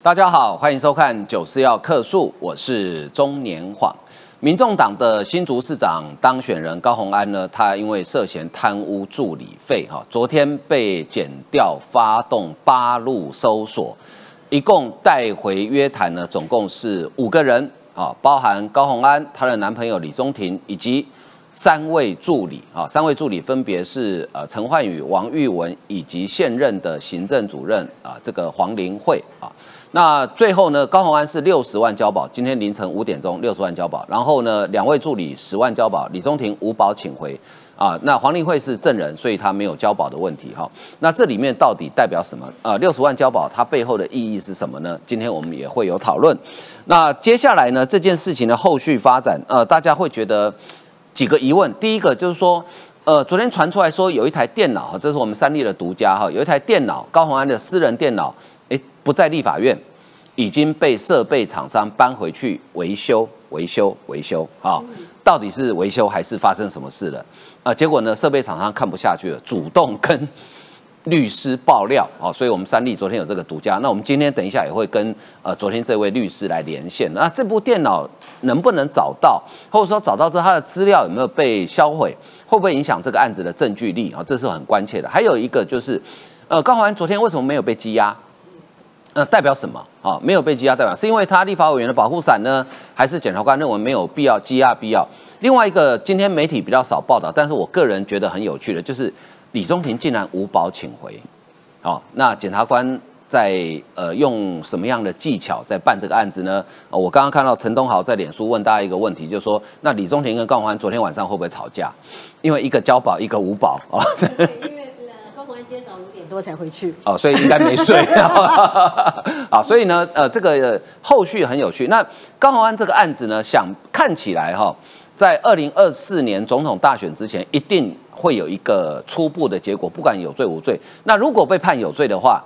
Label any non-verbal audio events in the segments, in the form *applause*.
大家好，欢迎收看《九四要客诉》，我是中年晃。民众党的新竹市长当选人高虹安呢，他因为涉嫌贪污助理费，哈，昨天被检调发动八路搜索，一共带回约谈呢，总共是五个人，啊，包含高虹安、她的男朋友李宗廷以及三位助理，啊，三位助理分别是呃陈焕宇、王玉文以及现任的行政主任啊，这个黄林慧啊。那最后呢，高鸿安是六十万交保，今天凌晨五点钟六十万交保，然后呢，两位助理十万交保，李宗廷无保请回，啊，那黄令慧是证人，所以他没有交保的问题哈。那这里面到底代表什么？呃，六十万交保它背后的意义是什么呢？今天我们也会有讨论。那接下来呢，这件事情的后续发展，呃，大家会觉得几个疑问。第一个就是说，呃，昨天传出来说有一台电脑，这是我们三立的独家哈，有一台电脑，高鸿安的私人电脑。不在立法院，已经被设备厂商搬回去维修、维修、维修。啊，到底是维修还是发生什么事了？啊，结果呢，设备厂商看不下去了，主动跟律师爆料。啊，所以我们三立昨天有这个独家。那我们今天等一下也会跟呃昨天这位律师来连线。那这部电脑能不能找到，或者说找到之后他的资料有没有被销毁，会不会影响这个案子的证据力？啊，这是很关切的。还有一个就是，呃，高环昨天为什么没有被羁押？那代表什么啊？没有被羁押代表是因为他立法委员的保护伞呢，还是检察官认为没有必要羁押必要？另外一个，今天媒体比较少报道，但是我个人觉得很有趣的，就是李宗廷竟然无保请回。哦，那检察官在呃用什么样的技巧在办这个案子呢？我刚刚看到陈东豪在脸书问大家一个问题，就是说，那李宗廷跟高欢昨天晚上会不会吵架？因为一个交保，一个无保啊。今天早上五点多才回去哦，所以应该没睡 *laughs* *laughs* 啊。所以呢，呃，这个后续很有趣。那高鸿安这个案子呢，想看起来哈，在二零二四年总统大选之前，一定会有一个初步的结果，不管有罪无罪。那如果被判有罪的话，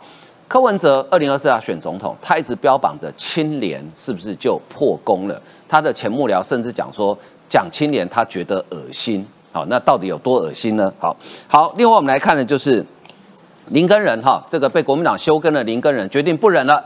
柯文哲二零二四要选总统，他一直标榜的清廉是不是就破功了？他的前幕僚甚至讲说，讲清廉他觉得恶心。好，那到底有多恶心呢？好好，另外我们来看的就是。林根人哈，这个被国民党休根的林根人决定不忍了。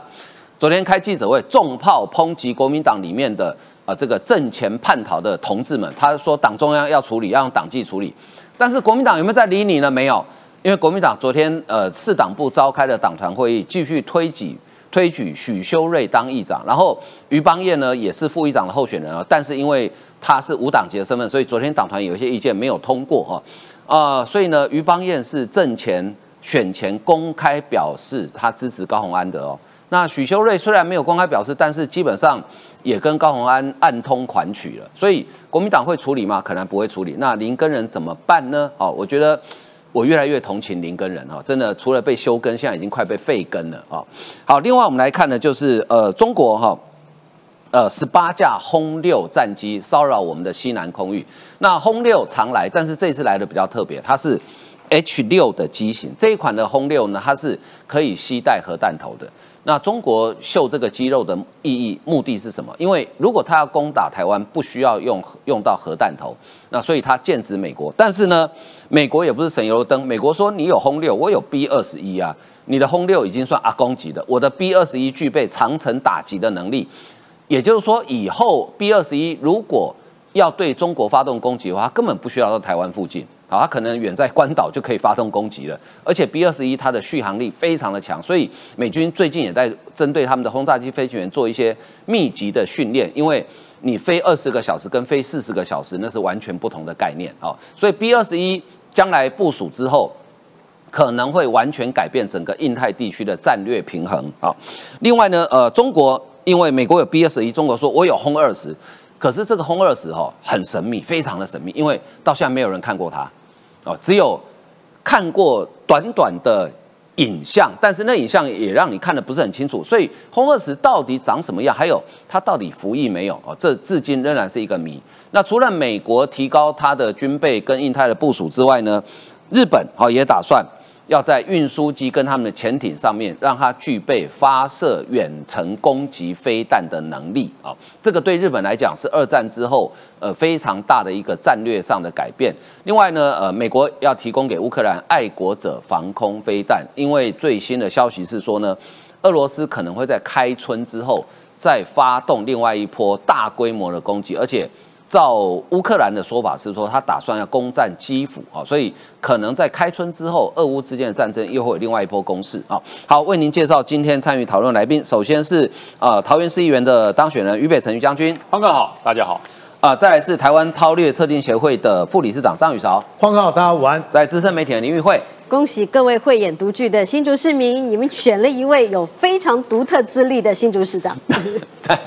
昨天开记者会，重炮抨击国民党里面的啊这个挣钱叛逃的同志们。他说党中央要处理，要用党纪处理。但是国民党有没有在理你呢？没有，因为国民党昨天呃市党部召开了党团会议，继续推举推举许修睿当议长，然后于邦彦呢也是副议长的候选人啊。但是因为他是无党籍的身份，所以昨天党团有一些意见没有通过哈啊，所以呢于邦彦是挣钱。选前公开表示他支持高鸿安的哦，那许修睿虽然没有公开表示，但是基本上也跟高鸿安暗通款曲了，所以国民党会处理吗？可能不会处理。那林根人怎么办呢？哦，我觉得我越来越同情林根人哦，真的除了被休根，现在已经快被废根了哦。好，另外我们来看的就是呃中国哈，呃十八架轰六战机骚扰我们的西南空域，那轰六常来，但是这次来的比较特别，它是。H 六的机型这一款的轰六呢，它是可以携带核弹头的。那中国秀这个肌肉的意义目的是什么？因为如果它要攻打台湾，不需要用用到核弹头，那所以它剑指美国。但是呢，美国也不是省油的灯。美国说你有轰六，我有 B 二十一啊，你的轰六已经算阿公级的，我的 B 二十一具备长城打击的能力。也就是说，以后 B 二十一如果要对中国发动攻击的话，根本不需要到台湾附近。好，他可能远在关岛就可以发动攻击了，而且 B 二十一它的续航力非常的强，所以美军最近也在针对他们的轰炸机飞行员做一些密集的训练，因为你飞二十个小时跟飞四十个小时那是完全不同的概念啊，所以 B 二十一将来部署之后，可能会完全改变整个印太地区的战略平衡啊。另外呢，呃，中国因为美国有 B 二十一，中国说我有轰二十，可是这个轰二十哈很神秘，非常的神秘，因为到现在没有人看过它。哦，只有看过短短的影像，但是那影像也让你看的不是很清楚，所以轰二十到底长什么样，还有它到底服役没有？哦，这至今仍然是一个谜。那除了美国提高它的军备跟印太的部署之外呢，日本哦也打算。要在运输机跟他们的潜艇上面，让它具备发射远程攻击飞弹的能力啊！这个对日本来讲是二战之后呃非常大的一个战略上的改变。另外呢，呃，美国要提供给乌克兰爱国者防空飞弹，因为最新的消息是说呢，俄俄罗斯可能会在开春之后再发动另外一波大规模的攻击，而且。照乌克兰的说法是说，他打算要攻占基辅啊，所以可能在开春之后，俄乌之间的战争又会有另外一波攻势啊。好，为您介绍今天参与讨论来宾，首先是啊桃园市议员的当选人于北辰于将军，方哥好，大家好啊。再来是台湾韬略测定协会的副理事长张宇韶，方哥好，大家午安。在资深媒体的林玉慧，恭喜各位慧眼独具的新竹市民，你们选了一位有非常独特资历的新竹市长。*laughs* 再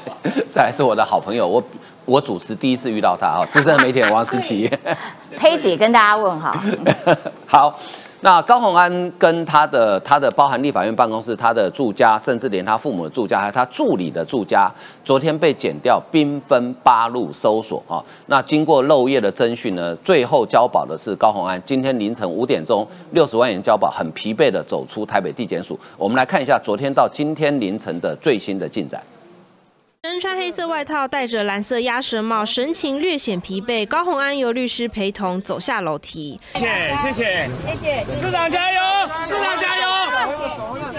再来是我的好朋友我。我主持第一次遇到他啊，资深媒体人王思琪，*laughs* 佩姐跟大家问好。*laughs* 好，那高鸿安跟他的他的包含立法院办公室、他的住家，甚至连他父母的住家，还有他助理的住家，昨天被剪掉，兵分八路搜索啊。那经过漏夜的侦讯呢，最后交保的是高鸿安。今天凌晨五点钟，六十万元交保，很疲惫的走出台北地检署。我们来看一下昨天到今天凌晨的最新的进展。身穿黑色外套，戴着蓝色鸭舌帽，神情略显疲惫。高红安由律师陪同走下楼梯。谢谢，谢谢，谢谢，市长加油，市长加油！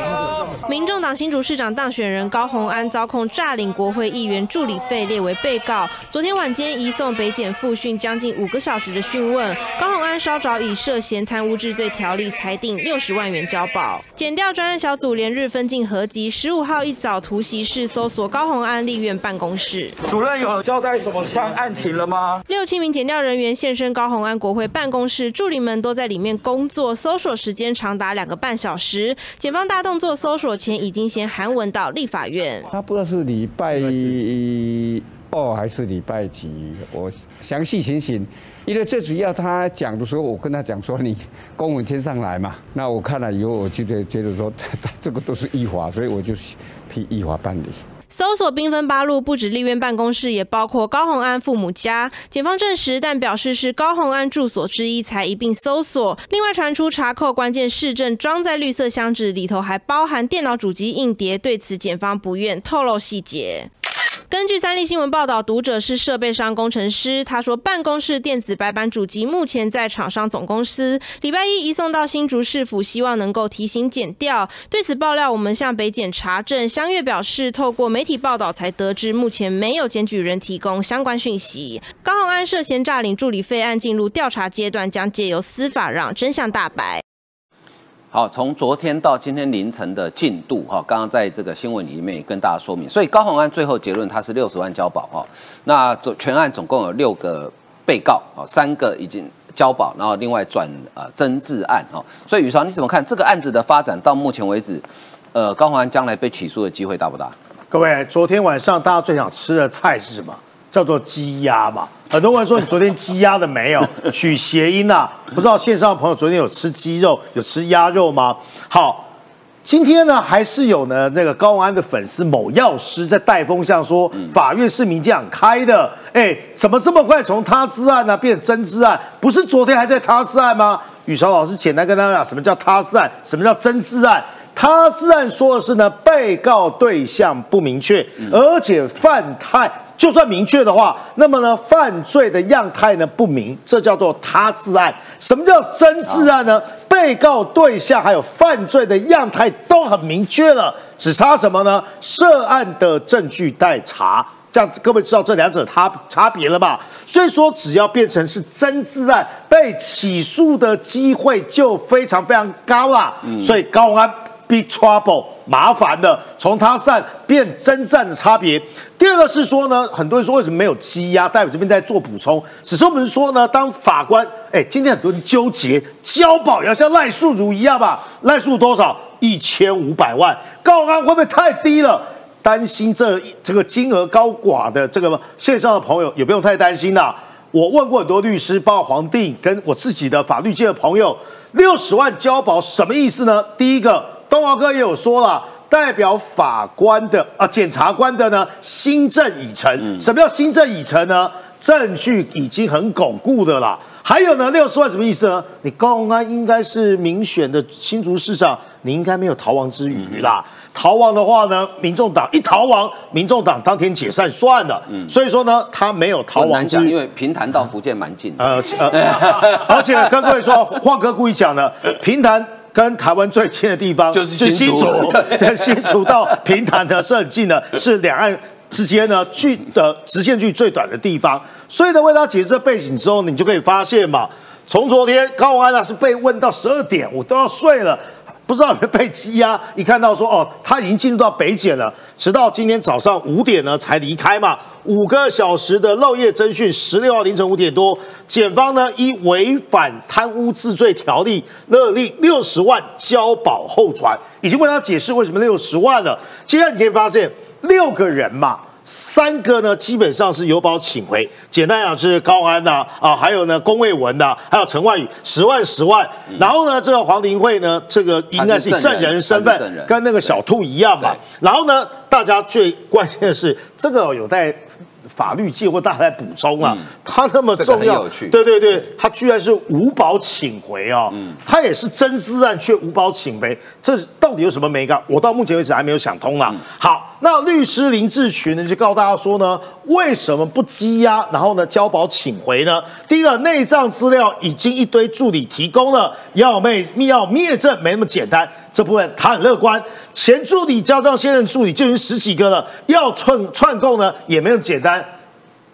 民众党新竹市长当选人高鸿安遭控诈领国会议员助理费，列为被告。昨天晚间移送北检复讯，将近五个小时的讯问。高鸿安稍早以涉嫌贪污治罪条例裁定六十万元交保。检调专案小组连日分进合集，十五号一早突袭式搜索高鸿安。立院办公室主任有交代什么相案情了吗？六七名检调人员现身高鸿安国会办公室，助理们都在里面工作，搜索时间长达两个半小时。检方大动作搜索前，已经先韩文到立法院。他不知道是礼拜二还是礼拜几，我详细情形，因为最主要他讲的时候，我跟他讲说你公文签上来嘛。那我看了以后，我就觉觉得说 *laughs* 这个都是依法，所以我就批依法办理。搜索兵分八路，不止立院办公室，也包括高红安父母家。检方证实，但表示是高红安住所之一，才一并搜索。另外传出查扣关键市政装在绿色箱子里头，还包含电脑主机硬碟。对此，检方不愿透露细节。根据三立新闻报道，读者是设备商工程师。他说，办公室电子白板主机目前在厂商总公司，礼拜一移送到新竹市府，希望能够提醒检调。对此爆料，我们向北检查证，相月表示，透过媒体报道才得知，目前没有检举人提供相关讯息。高鸿安涉嫌诈领助理费案进入调查阶段，将借由司法让真相大白。好，从昨天到今天凌晨的进度，哈，刚刚在这个新闻里面也跟大家说明，所以高鸿安最后结论他是六十万交保，哈，那总全案总共有六个被告，啊，三个已经交保，然后另外转呃侦治案，哈，所以宇超你怎么看这个案子的发展到目前为止，呃，高鸿安将来被起诉的机会大不大？各位，昨天晚上大家最想吃的菜是什么？叫做鸡鸭嘛，很多人说你昨天鸡鸭的没有 *laughs* 取谐音啊，不知道线上的朋友昨天有吃鸡肉有吃鸭肉吗？好，今天呢还是有呢那个高安的粉丝某药师在带风向说法院是民进党开的，哎，怎么这么快从他之案呢变真之案？不是昨天还在他之案吗？宇潮老师简单跟大家讲什么叫他之案，什么叫真之案？他之案说的是呢被告对象不明确，而且犯态。就算明确的话，那么呢，犯罪的样态呢不明，这叫做他自案。什么叫真自案呢？被告对象还有犯罪的样态都很明确了，只差什么呢？涉案的证据待查。这样各位知道这两者差差别了吧？所以说，只要变成是真自案，被起诉的机会就非常非常高了。所以高安。Big trouble，麻烦的，从他战变真战的差别。第二个是说呢，很多人说为什么没有羁押？代表这边在做补充，只是我们说呢，当法官，哎，今天很多人纠结交保要像赖素如一样吧？赖素多少？一千五百万，高安会不会太低了？担心这这个金额高寡的这个线上的朋友也不用太担心啦。我问过很多律师，包括黄定跟我自己的法律界的朋友，六十万交保什么意思呢？第一个。东华哥也有说了，代表法官的啊，检察官的呢，新政已成。什么叫新政已成呢？证据已经很巩固的啦。还有呢，六十万什么意思呢？你高安应该是民选的新竹市长，你应该没有逃亡之余啦。逃亡的话呢，民众党一逃亡，民众党当天解散算了。所以说呢，他没有逃亡之余，因为平潭到福建蛮近。呃呃，而且跟各位说，*laughs* 晃哥故意讲的，平潭。跟台湾最近的地方就是新竹 *laughs* 对跟新竹到平潭呢是很近的，是两岸之间呢距的直线距最短的地方。所以呢，为他解释这背景之后，你就可以发现嘛，从昨天高虹安呢是被问到十二点，我都要睡了。不知道有没有被羁押？一看到说哦，他已经进入到北检了，直到今天早上五点呢才离开嘛，五个小时的漏夜侦讯，十六号凌晨五点多，检方呢依违反贪污治罪条例勒令六十万交保候传，已经为他解释为什么六十万了。接下来你可以发现六个人嘛。三个呢，基本上是有保请回。简单讲是高安呐，啊，还有呢龚卫文呐，还有陈万宇，十万十万。然后呢，这个黄 đình 惠呢，这个应该是以证人身份跟那个小兔一样嘛。然后呢，大家最关键的是这个有待法律界或大家来补充啊，他那么重要对对对，他居然是无保请回哦，他也是真私案却无保请回，这到底有什么美感？我到目前为止还没有想通啊。好，那律师林志群呢就告诉大家说呢，为什么不羁押，然后呢交保请回呢？第一个内账资料已经一堆助理提供了，要灭要灭证没那么简单。这部分他很乐观，前助理加上现任助理就已经十几个了，要串串供呢也没那么简单。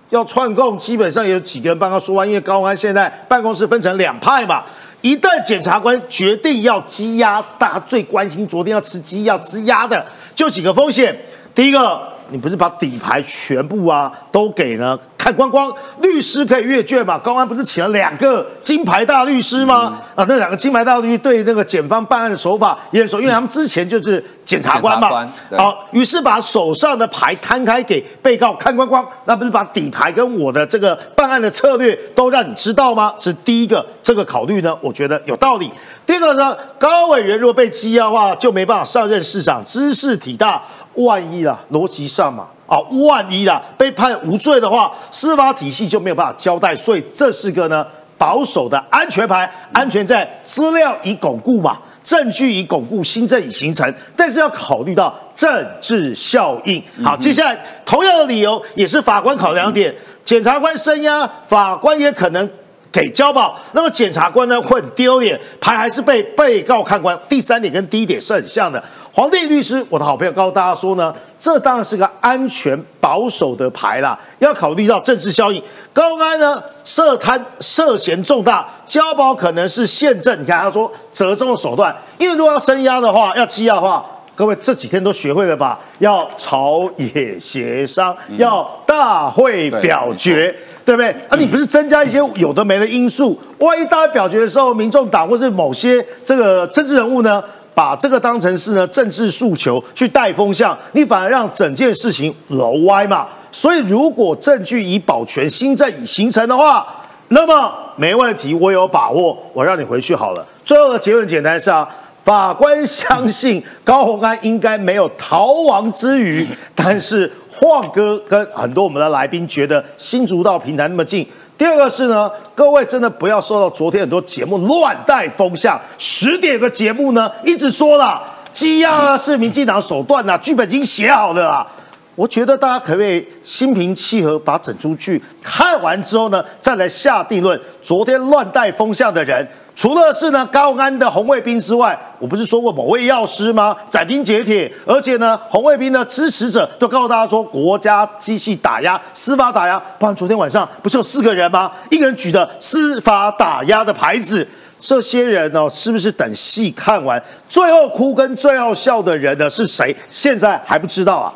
要串供，基本上有几个人帮他说完，因为高安现在办公室分成两派嘛。一旦检察官决定要羁押，大家最关心昨天要吃鸡要吃鸭的，就几个风险。第一个，你不是把底牌全部啊都给呢看光光，律师可以阅卷嘛？高安不是请了两个金牌大律师吗？啊，那两个金牌大律师对那个检方办案的手法也很熟，因为他们之前就是检察官嘛好，于是把手上的牌摊开给被告看光光，那不是把底牌跟我的这个办案的策略都让你知道吗？是第一个这个考虑呢，我觉得有道理。第二个呢，高委员如果被羁押的话，就没办法上任市长，知识体大，万一啦，逻辑上嘛。啊，万一啦被判无罪的话，司法体系就没有办法交代，所以这是个呢保守的安全牌，安全在资料已巩固嘛，证据已巩固，新政已形成，但是要考虑到政治效应。好，接下来同样的理由也是法官考量点，检察官声押，法官也可能。给交保，那么检察官呢会很丢脸，牌还是被被告看官。第三点跟第一点是很像的。黄帝律师，我的好朋友告诉大家说呢，这当然是个安全保守的牌啦，要考虑到政治效应。高安呢涉贪涉嫌重大，交保可能是宪政。你看他说折中的手段，因为如果要声压的话，要羁押的话，各位这几天都学会了吧？要朝野协商，要大会表决。对不对？啊，你不是增加一些有的没的因素？万一大家表决的时候，民众党或是某些这个政治人物呢，把这个当成是呢政治诉求去带风向，你反而让整件事情楼歪嘛。所以，如果证据已保全，新政已形成的话，那么没问题，我有把握，我让你回去好了。最后的结论简单是啊。法官相信高虹安应该没有逃亡之余，但是晃哥跟很多我们的来宾觉得新竹到平潭那么近。第二个是呢，各位真的不要受到昨天很多节目乱带风向。十点有个节目呢，一直说了积压啊是民进党手段呐、剧本已经写好了啦。我觉得大家可不可以心平气和把整出剧看完之后呢，再来下定论。昨天乱带风向的人。除了是呢高安的红卫兵之外，我不是说过某位药师吗？斩钉截铁，而且呢红卫兵的支持者都告诉大家说，国家机器打压、司法打压。不然昨天晚上不是有四个人吗？一个人举着司法打压的牌子，这些人呢，是不是等戏看完，最后哭跟最后笑的人呢是谁？现在还不知道啊。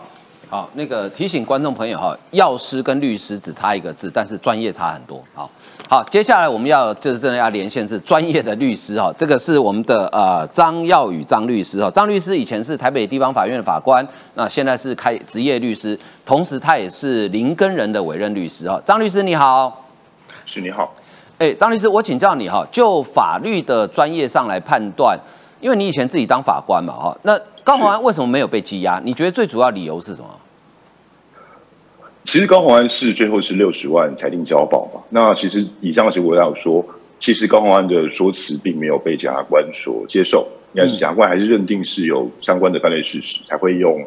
好，那个提醒观众朋友哈，药师跟律师只差一个字，但是专业差很多。好，好，接下来我们要这真的要连线是专业的律师哈，这个是我们的呃张耀宇张律师哈，张律师以前是台北地方法院的法官，那现在是开职业律师，同时他也是林根人的委任律师哈。张律师你好，是你好，哎，张律师，我请教你哈，就法律的专业上来判断，因为你以前自己当法官嘛哈，那高虹安为什么没有被羁押？你觉得最主要理由是什么？其实高虹安是最后是六十万裁定交保嘛。那其实以上的结果要说，其实高虹安的说辞并没有被检察官所接受，应该是检察官还是认定是有相关的犯罪事实，才会用，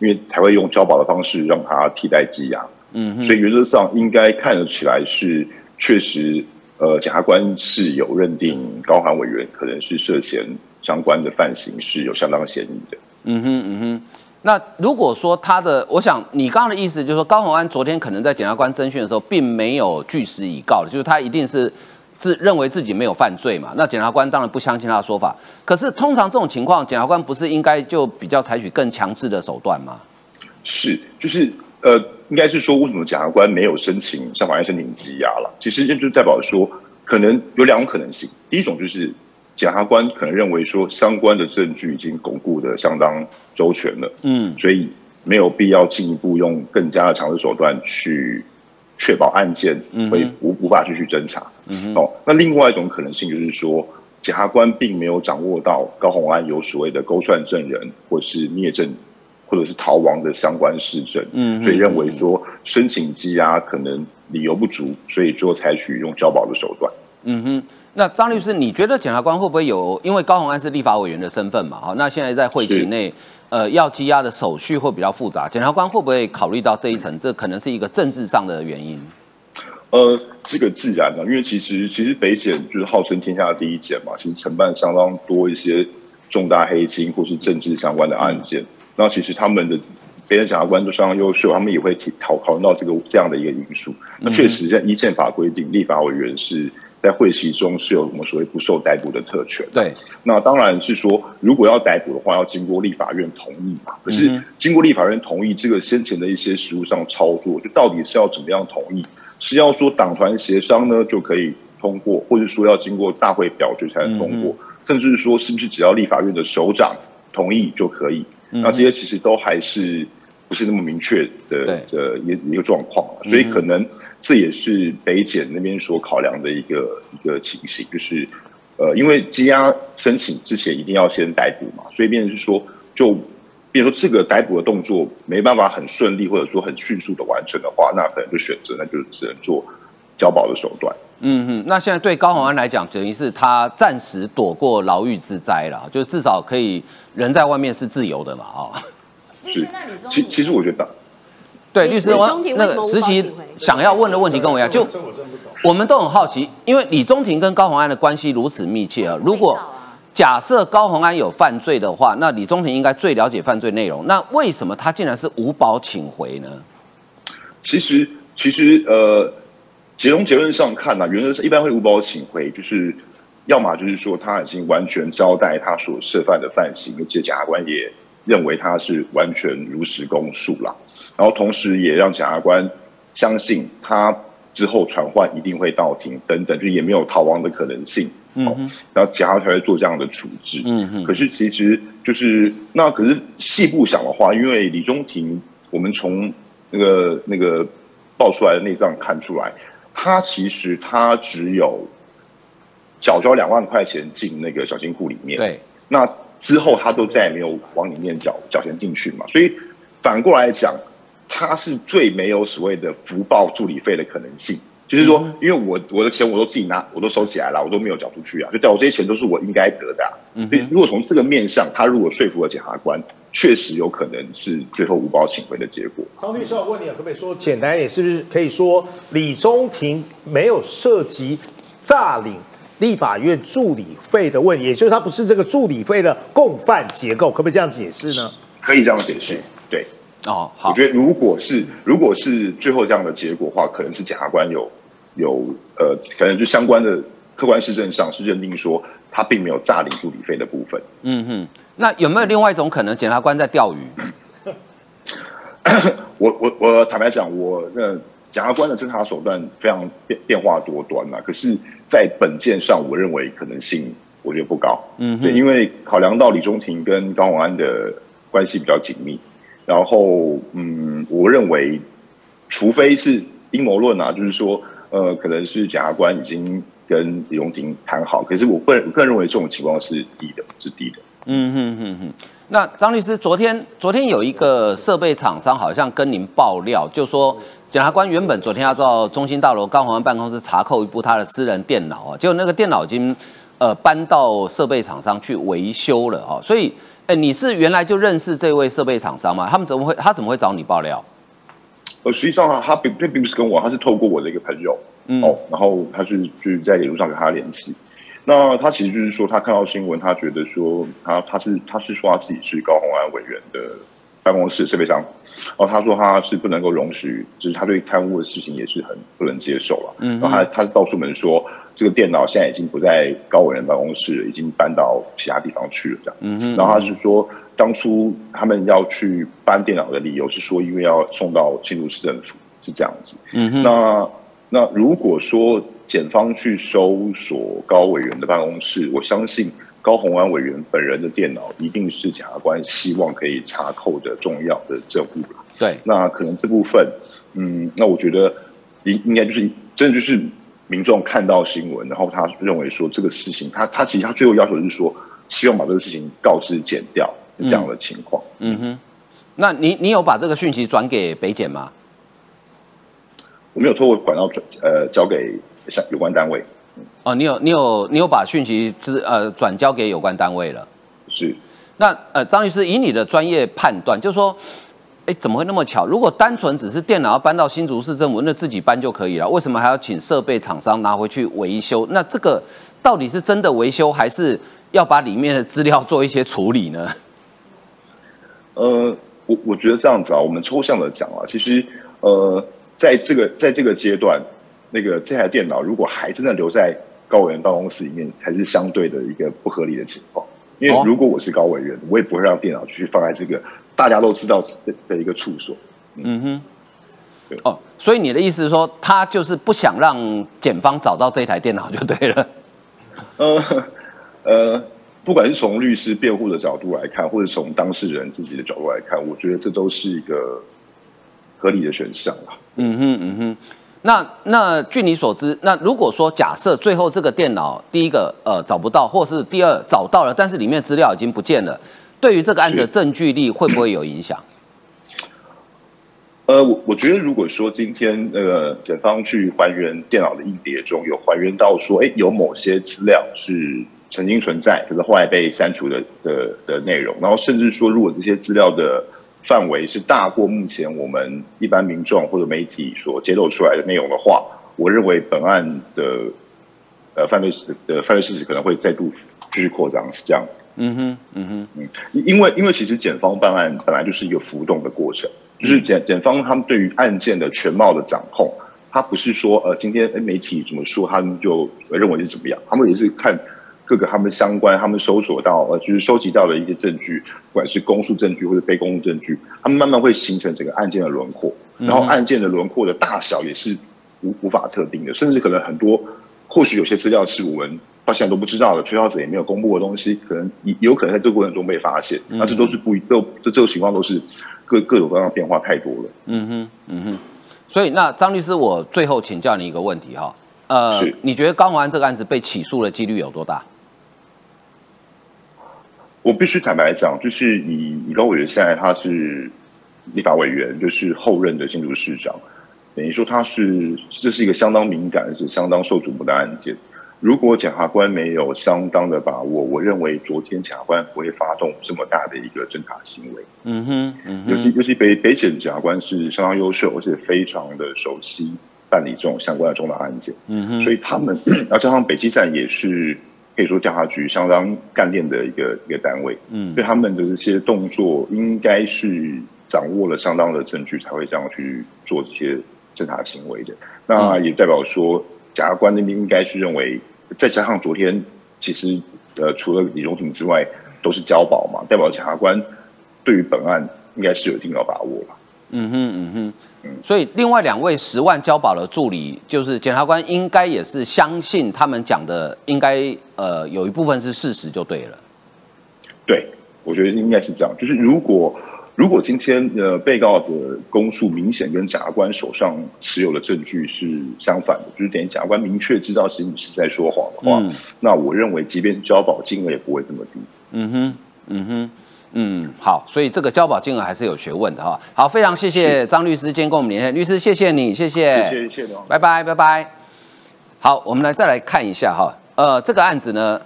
因为才会用交保的方式让他替代羁押。嗯，所以原则上应该看得起来是确实，呃，检察官是有认定高虹安委员可能是涉嫌相关的犯行是有相当嫌疑的。嗯哼嗯哼。那如果说他的，我想你刚刚的意思就是说，高宏安昨天可能在检察官侦讯的时候，并没有据实以告的，就是他一定是自认为自己没有犯罪嘛。那检察官当然不相信他的说法。可是通常这种情况，检察官不是应该就比较采取更强制的手段吗？是，就是呃，应该是说，为什么检察官没有申请向法院申请羁押了？其实这就代表说，可能有两种可能性。第一种就是。检察官可能认为说，相关的证据已经巩固的相当周全了，嗯，所以没有必要进一步用更加的强制手段去确保案件会无无法继续侦查。嗯，哦，那另外一种可能性就是说，检察官并没有掌握到高洪安有所谓的勾串证人，或是灭证，或者是逃亡的相关事证，嗯，所以认为说申请羁押可能理由不足，所以就采取用交保的手段。嗯哼。那张律师，你觉得检察官会不会有？因为高鸿安是立法委员的身份嘛，哈，那现在在会期内，呃，要羁押的手续会比较复杂，检察官会不会考虑到这一层？这可能是一个政治上的原因。呃，这个自然的，因为其实其实北检就是号称天下第一检嘛，其实承办相当多一些重大黑金或是政治相关的案件。那其实他们的北检检察官都相当优秀，他们也会提考考虑到这个这样的一个因素。那确实，在一宪法规定，立法委员是。在会期中是有我们所谓不受逮捕的特权。对，那当然是说，如果要逮捕的话，要经过立法院同意嘛。可是经过立法院同意，这个先前的一些实务上操作，就到底是要怎么样同意？是要说党团协商呢就可以通过，或者说要经过大会表决才能通过，甚至是说是不是只要立法院的首长同意就可以？那这些其实都还是。不是那么明确的的一一个状况，所以可能这也是北检那边所考量的一个一个情形，就是呃，因为羁押申请之前一定要先逮捕嘛，所以变成是说，就比如说这个逮捕的动作没办法很顺利或者说很迅速的完成的话，那可能就选择那就只能做交保的手段。嗯嗯，那现在对高宏安来讲，等于是他暂时躲过牢狱之灾了，就至少可以人在外面是自由的嘛，啊。是，其其实我觉得，对律师，那个实习想要问的问题跟我一样，就我们都很好奇，因为李宗廷跟高宏安的关系如此密切啊。如果假设高宏安有犯罪的话，那李宗廷应该最了解犯罪内容。那为什么他竟然是无保请回呢？其实，其实呃，结从结论上看呢，原则上一般会无保请回，就是要么就是说他已经完全交代他所涉犯的犯行，而且检察官也。认为他是完全如实供述了，然后同时也让检察官相信他之后传唤一定会到庭等等，就也没有逃亡的可能性。嗯，然后警察才会做这样的处置。嗯嗯。可是其实就是那可是细部想的话，因为李中庭，我们从那个那个爆出来的内脏看出来，他其实他只有缴交两万块钱进那个小金库里面。对，那。之后他都再也没有往里面缴缴钱进去嘛，所以反过来讲，他是最没有所谓的福报助理费的可能性。就是说，因为我我的钱我都自己拿，我都收起来了，我都没有缴出去啊，就代表这些钱都是我应该得的。嗯所以如果从这个面上，他如果说服了检察官，确实有可能是最后无保请回的结果。张律师，我问你，可不可以说简单一点，是不是可以说李中庭没有涉及诈领？立法院助理费的问题，也就是他不是这个助理费的共犯结构，可不可以这样解释呢？可以这样解释，对。哦，好。我觉得如果是如果是最后这样的结果的话，可能是检察官有有呃，可能就相关的客观事证上是认定说他并没有诈领助理费的部分。嗯哼，那有没有另外一种可能，检察官在钓鱼？*coughs* 我我我坦白讲，我那检察官的侦查手段非常变变化多端嘛，可是。在本件上，我认为可能性我觉得不高，嗯，对，因为考量到李中庭跟高宏安的关系比较紧密，然后，嗯，我认为，除非是阴谋论啊，就是说，呃，可能是检察官已经跟李中庭谈好，可是我个人个人认为这种情况是低的，是低的，嗯哼哼哼。那张律师，昨天昨天有一个设备厂商好像跟您爆料，就说。检察官原本昨天要到中心大楼高宏安办公室查扣一部他的私人电脑啊，结果那个电脑已经呃搬到设备厂商去维修了哈，所以哎，你是原来就认识这位设备厂商吗？他们怎么会他怎么会找你爆料？呃，实际上他并并并不是跟我，他是透过我的一个朋友哦，然后他是就是在联络上跟他联系。那他其实就是说，他看到新闻，他觉得说他他是他是说他自己是高鸿安委员的办公室设备商，然后他说他是不能够容许，就是他对贪污的事情也是很不能接受了。嗯，然后他他是告诉我们说，这个电脑现在已经不在高委员办公室了，已经搬到其他地方去了，这样。嗯哼，然后他是说，当初他们要去搬电脑的理由是说，因为要送到新竹市政府，是这样子。嗯哼，那那如果说。检方去搜索高委员的办公室，我相信高鸿安委员本人的电脑一定是检察官希望可以查扣的重要的证物了。对，那可能这部分，嗯，那我觉得应应该就是真的就是民众看到新闻，然后他认为说这个事情，他他其实他最后要求就是说，希望把这个事情告知剪掉这样的情况。嗯哼，那你你有把这个讯息转给北检吗？我没有透过管道转呃交给。相有关单位，哦，你有你有你有把讯息之呃转交给有关单位了，是。那呃张律师以你的专业判断，就是说，哎怎么会那么巧？如果单纯只是电脑要搬到新竹市政府，那自己搬就可以了，为什么还要请设备厂商拿回去维修？那这个到底是真的维修，还是要把里面的资料做一些处理呢？呃，我我觉得这样子啊，我们抽象的讲啊，其实呃，在这个在这个阶段。那个这台电脑如果还真的留在高委员办公室里面，才是相对的一个不合理的情况。因为如果我是高委员，我也不会让电脑去放在这个大家都知道的的一个处所。嗯哼，对哦，所以你的意思是说，他就是不想让检方找到这一台电脑就对了。呃呃，不管是从律师辩护的角度来看，或者从当事人自己的角度来看，我觉得这都是一个合理的选项了。嗯哼，嗯哼。那那据你所知，那如果说假设最后这个电脑第一个呃找不到，或是第二找到了，但是里面资料已经不见了，对于这个案子的证据力会不会有影响？呃，我我觉得如果说今天那个检方去还原电脑的硬碟中有还原到说，哎，有某些资料是曾经存在，可是后来被删除的的的内容，然后甚至说如果这些资料的。范围是大过目前我们一般民众或者媒体所揭露出来的内容的话，我认为本案的呃犯罪的犯罪事实可能会再度继续扩张，是这样子。嗯哼，嗯哼，嗯，因为因为其实检方办案本来就是一个浮动的过程，就是检检方他们对于案件的全貌的掌控，他不是说呃今天媒体怎么说，他们就认为是怎么样，他们也是看。各个他们相关，他们搜索到呃，就是收集到的一些证据，不管是公诉证据或者非公诉证据，他们慢慢会形成整个案件的轮廓，然后案件的轮廓的大小也是无无法特定的，甚至可能很多，或许有些资料是我们到现在都不知道的，吹哨者也没有公布的东西，可能有有可能在这个过程中被发现，那这都是不一都这这种情况都是各各种各样的变化太多了。嗯哼，嗯哼，所以那张律师，我最后请教你一个问题哈，呃，你觉得高宏安这个案子被起诉的几率有多大？我必须坦白讲，就是以以高委员现在他是立法委员，就是后任的新竹市长，等于说他是这是一个相当敏感、而且相当受瞩目的案件。如果检察官没有相当的把握，我认为昨天检察官不会发动这么大的一个侦查行为。嗯哼，嗯哼，尤其尤其北北检检察官是相当优秀，而且非常的熟悉办理这种相关的重大案件。嗯哼，所以他们，*clears throat* 然后加上北基站也是。可以说调查局相当干练的一个一个单位，嗯，对他们的这些动作，应该是掌握了相当的证据，才会这样去做这些侦查行为的。那也代表说，检察官那边应该是认为，再加上昨天其实呃，除了李荣廷之外，都是交保嘛，代表检察官对于本案应该是有一定的把握了。嗯哼，嗯哼。所以另外两位十万交保的助理，就是检察官应该也是相信他们讲的，应该呃有一部分是事实就对了。对，我觉得应该是这样。就是如果如果今天呃被告的供述明显跟检察官手上持有的证据是相反的，就是等于检察官明确知道是你是在说谎的话，那我认为即便交保金额也不会这么低。嗯哼，嗯哼。嗯，好，所以这个交保金额还是有学问的哈。好，非常谢谢张律师今天跟我们连线，律师谢谢你，谢谢，谢谢，拜拜，拜拜。好，我们来再来看一下哈，呃，这个案子呢，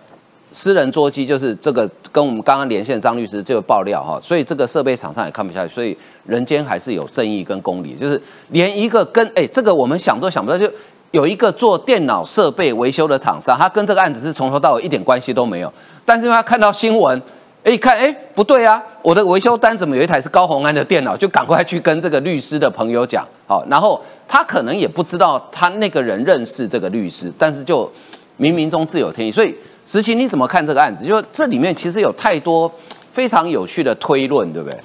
私人捉鸡就是这个跟我们刚刚连线张律师就爆料哈，所以这个设备厂商也看不下去，所以人间还是有正义跟公理，就是连一个跟哎，这个我们想都想不到，就有一个做电脑设备维修的厂商，他跟这个案子是从头到尾一点关系都没有，但是因为他看到新闻。哎，一看，哎，不对啊，我的维修单怎么有一台是高鸿安的电脑？就赶快去跟这个律师的朋友讲，好，然后他可能也不知道他那个人认识这个律师，但是就冥冥中自有天意。所以，实情你怎么看这个案子？就这里面其实有太多非常有趣的推论，对不对？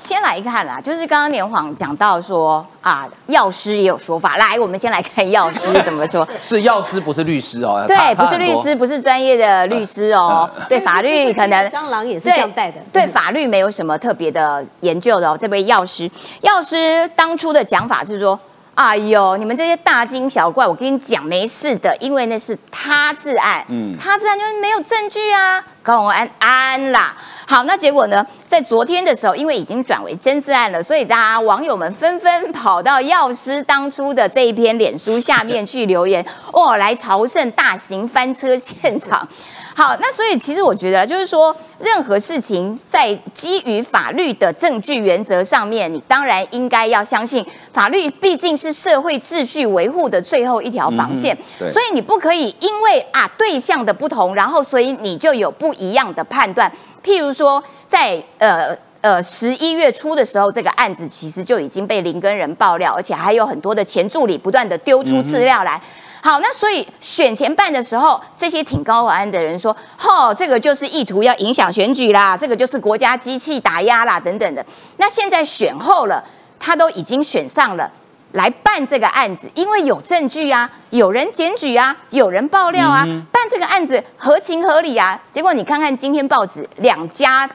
先来看啦，就是刚刚年晃讲到说啊，药师也有说法。来，我们先来看药师怎么说。*laughs* 是药师，不是律师哦。对，不是律师，不是专业的律师哦。对，法律可能蟑螂也是这样带的。对，法律没有什么特别的研究的哦。这位药师，药师当初的讲法是说。哎呦，你们这些大惊小怪，我跟你讲没事的，因为那是他自案，嗯，他自案就是没有证据啊，安安啦。好，那结果呢，在昨天的时候，因为已经转为真字案了，所以大家网友们纷纷跑到药师当初的这一篇脸书下面去留言，*laughs* 哦，来朝圣大型翻车现场。*laughs* 好，那所以其实我觉得，就是说，任何事情在基于法律的证据原则上面，你当然应该要相信法律，毕竟是社会秩序维护的最后一条防线。所以你不可以因为啊对象的不同，然后所以你就有不一样的判断。譬如说，在呃呃十一月初的时候，这个案子其实就已经被林根人爆料，而且还有很多的前助理不断的丢出资料来。好，那所以选前办的时候，这些挺高法案的人说：“吼，这个就是意图要影响选举啦，这个就是国家机器打压啦，等等的。”那现在选后了，他都已经选上了，来办这个案子，因为有证据啊，有人检举啊，有人爆料啊，办这个案子合情合理啊。结果你看看今天报纸，两家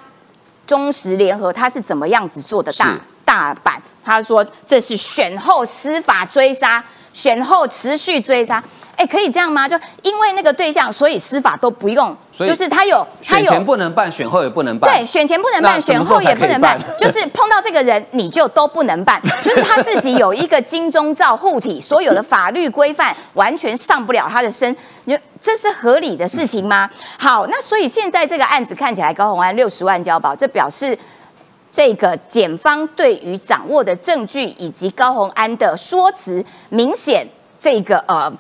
中实联合，他是怎么样子做的大大版？他说这是选后司法追杀。选后持续追杀，哎，可以这样吗？就因为那个对象，所以司法都不用，就是他有，他有，选前不能办，选后也不能办。对，选前不能办，选后也不能办，就是碰到这个人你就都不能办，就是他自己有一个金钟罩护体，所有的法律规范完全上不了他的身，你这是合理的事情吗？好，那所以现在这个案子看起来高洪安六十万交保，这表示。这个检方对于掌握的证据以及高洪安的说辞，明显这个呃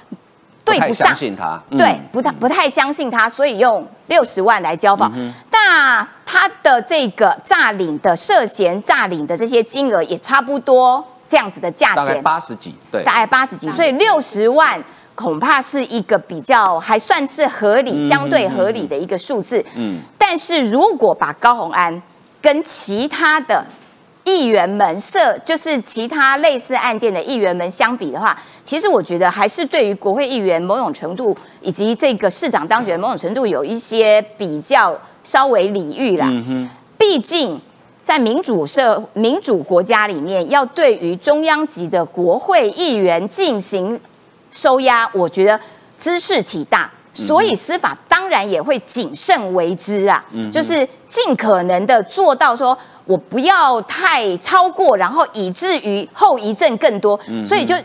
对不上，相信他，对不太不太相信他，所以用六十万来交保。那他的这个诈领的涉嫌诈领的这些金额也差不多这样子的价钱，大概八十几，对，大概八十几，所以六十万恐怕是一个比较还算是合理、相对合理的一个数字。嗯，但是如果把高红安跟其他的议员们设，就是其他类似案件的议员们相比的话，其实我觉得还是对于国会议员某种程度，以及这个市长当选某种程度有一些比较稍微礼遇啦。毕竟在民主社民主国家里面，要对于中央级的国会议员进行收押，我觉得姿势体大。所以司法当然也会谨慎为之啊，就是尽可能的做到说，我不要太超过，然后以至于后遗症更多，所以就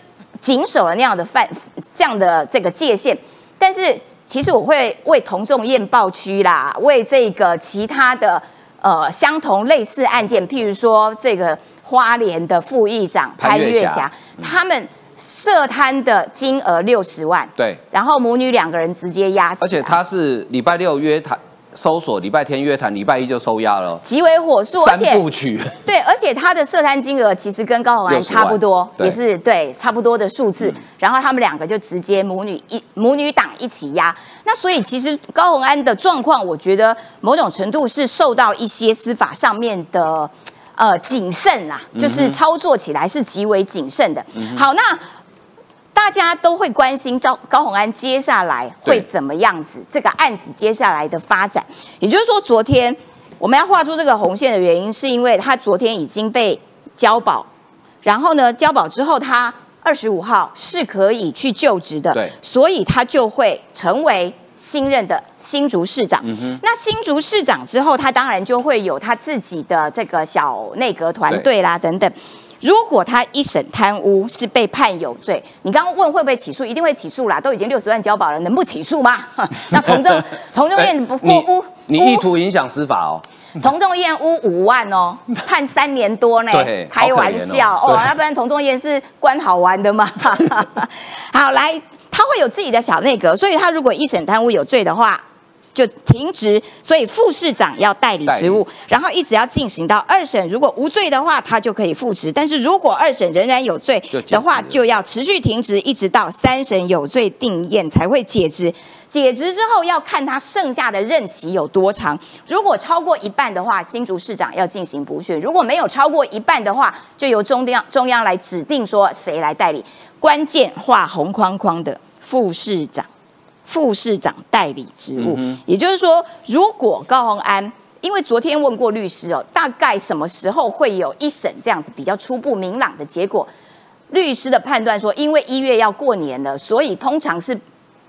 谨守了那样的范这样的这个界限。但是其实我会为同众验报区啦，为这个其他的呃相同类似案件，譬如说这个花莲的副议长潘月霞，他们。涉贪的金额六十万，对，然后母女两个人直接押，而且他是礼拜六约谈搜索，礼拜天约谈，礼拜一就收押了，极为火速，三部曲。对，而且他的涉贪金额其实跟高宏安差不多，也是对差不多的数字。然后他们两个就直接母女一母女党一起押。那所以其实高宏安的状况，我觉得某种程度是受到一些司法上面的。呃，谨慎啦，就是操作起来是极为谨慎的。好，那大家都会关心高高宏安接下来会怎么样子？这个案子接下来的发展，也就是说，昨天我们要画出这个红线的原因，是因为他昨天已经被交保，然后呢，交保之后他二十五号是可以去就职的，所以他就会成为。新任的新竹市长，那新竹市长之后，他当然就会有他自己的这个小内阁团队啦，等等。如果他一审贪污是被判有罪，你刚刚问会不会起诉，一定会起诉啦，都已经六十万交保了，能不起诉吗？*laughs* 那同中 *laughs* 同中院不过污。你意图影响司法哦。童仲彦污五万哦，*laughs* 判三年多呢对，开玩笑哦要不然童仲彦是关好玩的嘛。好，来，他会有自己的小内阁，所以他如果一审贪污有罪的话。就停职，所以副市长要代理职务，然后一直要进行到二审，如果无罪的话，他就可以复职；但是如果二审仍然有罪的话，就要持续停职，一直到三审有罪定验才会解职。解职之后要看他剩下的任期有多长，如果超过一半的话，新竹市长要进行补选；如果没有超过一半的话，就由中央中央来指定说谁来代理。关键画红框框的副市长。副市长代理职务，也就是说，如果高鸿安，因为昨天问过律师哦，大概什么时候会有一审这样子比较初步明朗的结果？律师的判断说，因为一月要过年了，所以通常是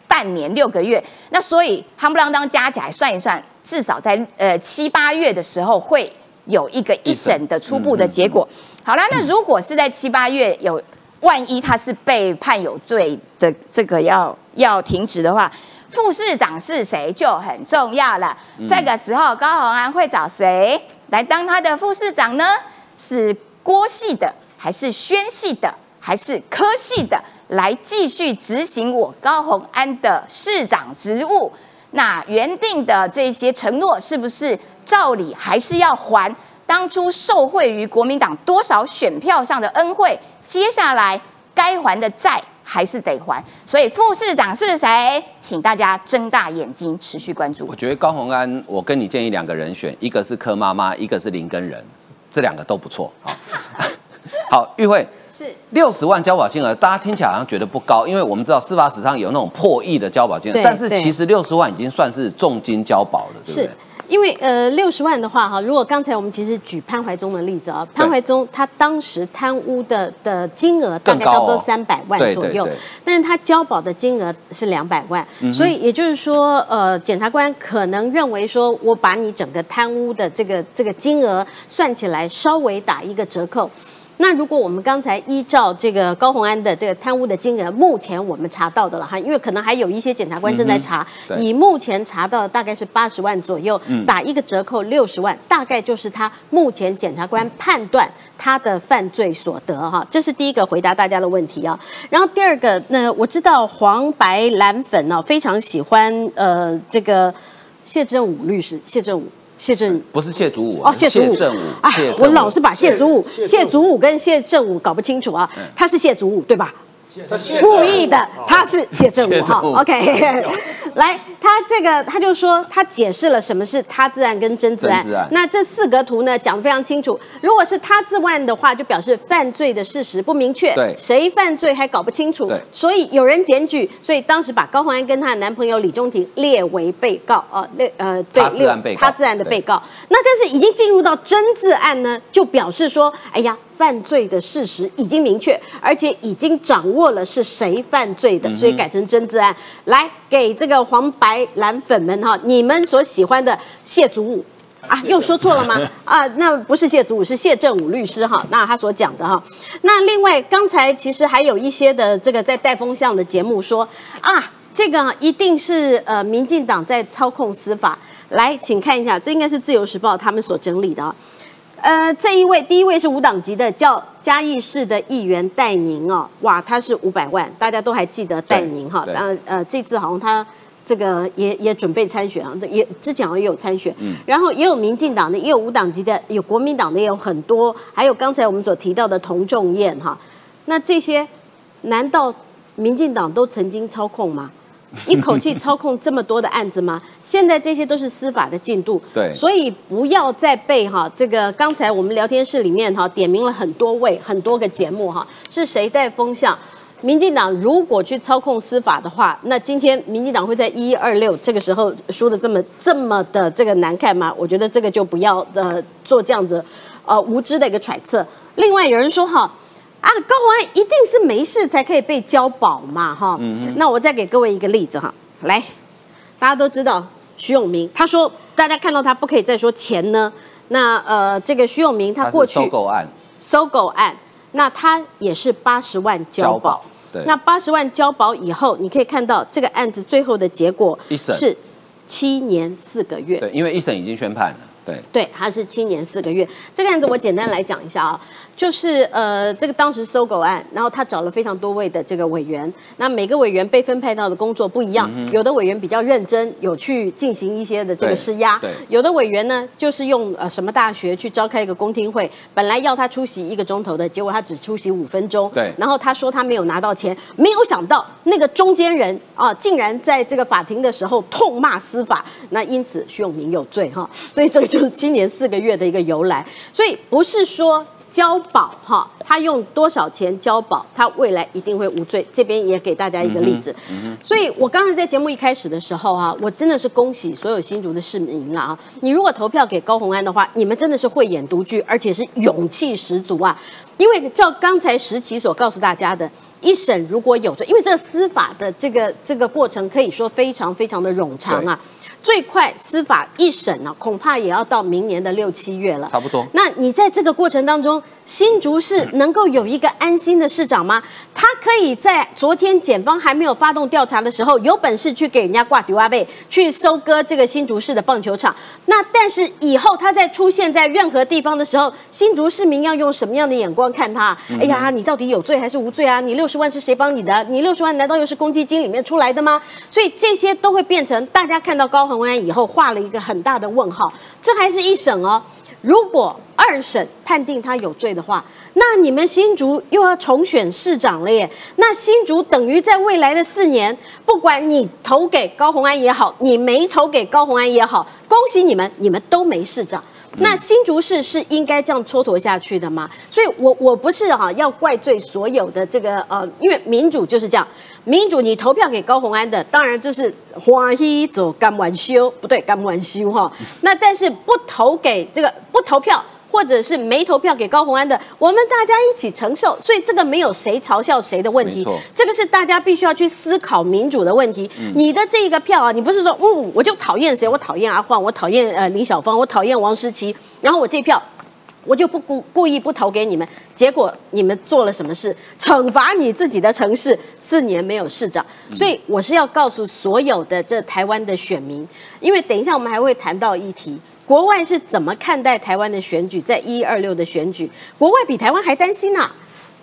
半年六个月，那所以夯不啷当加起来算一算，至少在呃七八月的时候会有一个一审的初步的结果。好了，那如果是在七八月有。万一他是被判有罪的，这个要要停职的话，副市长是谁就很重要了。这个时候高鸿安会找谁来当他的副市长呢？是郭系的，还是宣系的，还是科系的，来继续执行我高鸿安的市长职务？那原定的这些承诺是不是照理还是要还？当初受惠于国民党多少选票上的恩惠？接下来该还的债还是得还，所以副市长是谁？请大家睁大眼睛，持续关注。我觉得高鸿安，我跟你建议两个人选，一个是柯妈妈，一个是林根人，这两个都不错。好，*laughs* 好，玉慧是六十万交保金额，大家听起来好像觉得不高，因为我们知道司法史上有那种破亿的交保金额，但是其实六十万已经算是重金交保了，对不对？因为呃六十万的话哈，如果刚才我们其实举潘怀忠的例子啊，潘怀忠他当时贪污的的金额大概差不多三百万左右，但是他交保的金额是两百万，所以也就是说呃检察官可能认为说我把你整个贪污的这个这个金额算起来稍微打一个折扣。那如果我们刚才依照这个高鸿安的这个贪污的金额，目前我们查到的了哈，因为可能还有一些检察官正在查，以目前查到大概是八十万左右，打一个折扣六十万，大概就是他目前检察官判断他的犯罪所得哈，这是第一个回答大家的问题啊。然后第二个，那我知道黄白蓝粉呢非常喜欢呃这个谢振武律师，谢振武。谢振武不是谢祖武哦，谢祖武。哎，我老是把谢祖武、谢祖武。跟谢振武搞不清楚啊，他是谢祖武对吧？故意的，他是谢 *laughs* 振武哈，OK，来，他这个他就说他解释了什么是他自案跟真自案，那这四格图呢讲的非常清楚，如果是他自案的话，就表示犯罪的事实不明确，对，谁犯罪还搞不清楚，所以有人检举，所以当时把高鸿安跟她的男朋友李中庭列为被告啊，列呃对，列他自案的被告，那但是已经进入到真自案呢，就表示说，哎呀。犯罪的事实已经明确，而且已经掌握了是谁犯罪的，所以改成真自案。来给这个黄白蓝粉们哈，你们所喜欢的谢祖武啊，又说错了吗？*laughs* 啊，那不是谢祖武，是谢振武律师哈。那他所讲的哈，那另外刚才其实还有一些的这个在带风向的节目说啊，这个一定是呃民进党在操控司法。来，请看一下，这应该是自由时报他们所整理的啊。呃，这一位第一位是无党籍的，叫嘉义市的议员戴宁哦，哇，他是五百万，大家都还记得戴宁哈，然呃这次好像他这个也也准备参选啊，也之前好像也有参选，嗯，然后也有民进党的，也有无党籍的，有国民党的也有很多，还有刚才我们所提到的童仲彦哈，那这些难道民进党都曾经操控吗？*laughs* 一口气操控这么多的案子吗？现在这些都是司法的进度，对，所以不要再被哈这个刚才我们聊天室里面哈点名了很多位很多个节目哈，是谁带风向？民进党如果去操控司法的话，那今天民进党会在一二六这个时候输的这么这么的这个难看吗？我觉得这个就不要呃做这样子呃无知的一个揣测。另外有人说哈。啊，高宏安一定是没事才可以被交保嘛，哈。嗯那我再给各位一个例子哈，来，大家都知道徐永明，他说大家看到他不可以再说钱呢。那呃，这个徐永明他过去收购案，搜狗案，那他也是八十万交保。对。那八十万交保以后，你可以看到这个案子最后的结果是七年四个月。对，因为一审已经宣判了。对对，他是七年四个月。这个案子我简单来讲一下啊，就是呃，这个当时搜狗案，然后他找了非常多位的这个委员，那每个委员被分配到的工作不一样，有的委员比较认真，有去进行一些的这个施压，有的委员呢就是用呃什么大学去召开一个公听会，本来要他出席一个钟头的，结果他只出席五分钟，对，然后他说他没有拿到钱，没有想到那个中间人啊，竟然在这个法庭的时候痛骂司法，那因此徐永明有罪哈，所以这个。就是今年四个月的一个由来，所以不是说交保哈，他用多少钱交保，他未来一定会无罪。这边也给大家一个例子。所以我刚才在节目一开始的时候啊，我真的是恭喜所有新竹的市民了啊！你如果投票给高鸿安的话，你们真的是慧眼独具，而且是勇气十足啊！因为照刚才石奇所告诉大家的，一审如果有罪，因为这个司法的这个这个过程可以说非常非常的冗长啊。最快司法一审呢，恐怕也要到明年的六七月了。差不多。那你在这个过程当中，新竹市能够有一个安心的市长吗？他可以在昨天检方还没有发动调查的时候，有本事去给人家挂丢阿贝，去收割这个新竹市的棒球场。那但是以后他在出现在任何地方的时候，新竹市民要用什么样的眼光看他？哎呀，你到底有罪还是无罪啊？你六十万是谁帮你的？你六十万难道又是公积金里面出来的吗？所以这些都会变成大家看到高。洪安以后画了一个很大的问号，这还是一审哦。如果二审判定他有罪的话，那你们新竹又要重选市长了耶。那新竹等于在未来的四年，不管你投给高洪安也好，你没投给高洪安也好，恭喜你们，你们都没市长。那新竹市是应该这样蹉跎下去的吗？所以，我我不是哈要怪罪所有的这个呃，因为民主就是这样。民主，你投票给高鸿安的，当然这是欢喜走甘完修，不对，甘完修哈。那但是不投给这个不投票。或者是没投票给高鸿安的，我们大家一起承受，所以这个没有谁嘲笑谁的问题，这个是大家必须要去思考民主的问题。你的这一个票啊，你不是说，嗯，我就讨厌谁，我讨厌阿晃，我讨厌呃李小芳，我讨厌王诗琪，然后我这票我就不故故意不投给你们，结果你们做了什么事？惩罚你自己的城市四年没有市长，所以我是要告诉所有的这台湾的选民，因为等一下我们还会谈到议题。国外是怎么看待台湾的选举？在一二六的选举，国外比台湾还担心呐。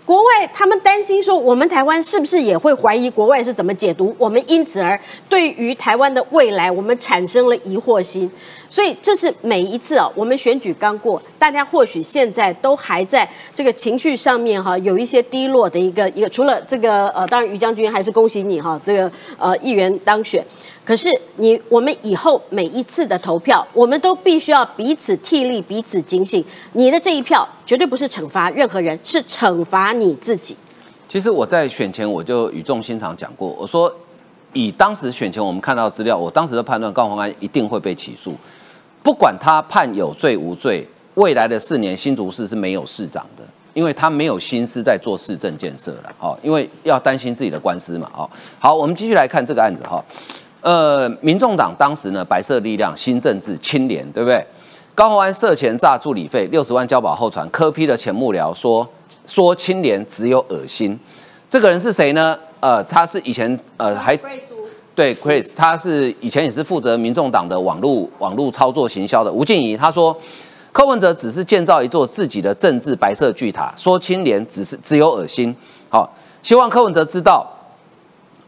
国外他们担心说，我们台湾是不是也会怀疑国外是怎么解读我们？因此而对于台湾的未来，我们产生了疑惑心。所以这是每一次啊，我们选举刚过，大家或许现在都还在这个情绪上面哈，有一些低落的一个一个。除了这个呃，当然于将军还是恭喜你哈，这个呃议员当选。可是你我们以后每一次的投票，我们都必须要彼此替力，彼此警醒。你的这一票绝对不是惩罚任何人，是惩罚你自己。其实我在选前我就语重心长讲过，我说以当时选前我们看到资料，我当时的判断高鸿安一定会被起诉，不管他判有罪无罪，未来的四年新竹市是没有市长的，因为他没有心思在做市政建设了，哦，因为要担心自己的官司嘛，哦，好，我们继续来看这个案子哈。呃，民众党当时呢，白色力量、新政治、清廉，对不对？高鸿安涉嫌诈助理费六十万交保候传，科批的前幕僚说说清廉只有恶心。这个人是谁呢？呃，他是以前呃还对 Chris，他是以前也是负责民众党的网络网络操作行销的吴静怡。他说柯文哲只是建造一座自己的政治白色巨塔，说清廉只是只有恶心。好，希望柯文哲知道。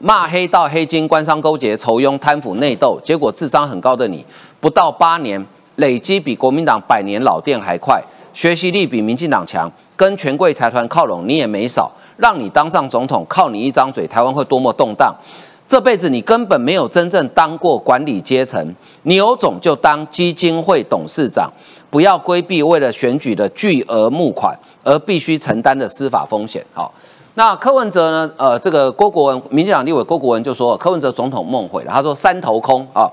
骂黑道、黑金、官商勾结、仇庸、贪腐、内斗，结果智商很高的你，不到八年，累积比国民党百年老店还快，学习力比民进党强，跟权贵财团靠拢，你也没少，让你当上总统，靠你一张嘴，台湾会多么动荡？这辈子你根本没有真正当过管理阶层，你有种就当基金会董事长，不要规避为了选举的巨额募款而必须承担的司法风险。好。那柯文哲呢？呃，这个郭国文，民进党立委郭国文就说，柯文哲总统梦毁了。他说三头空啊，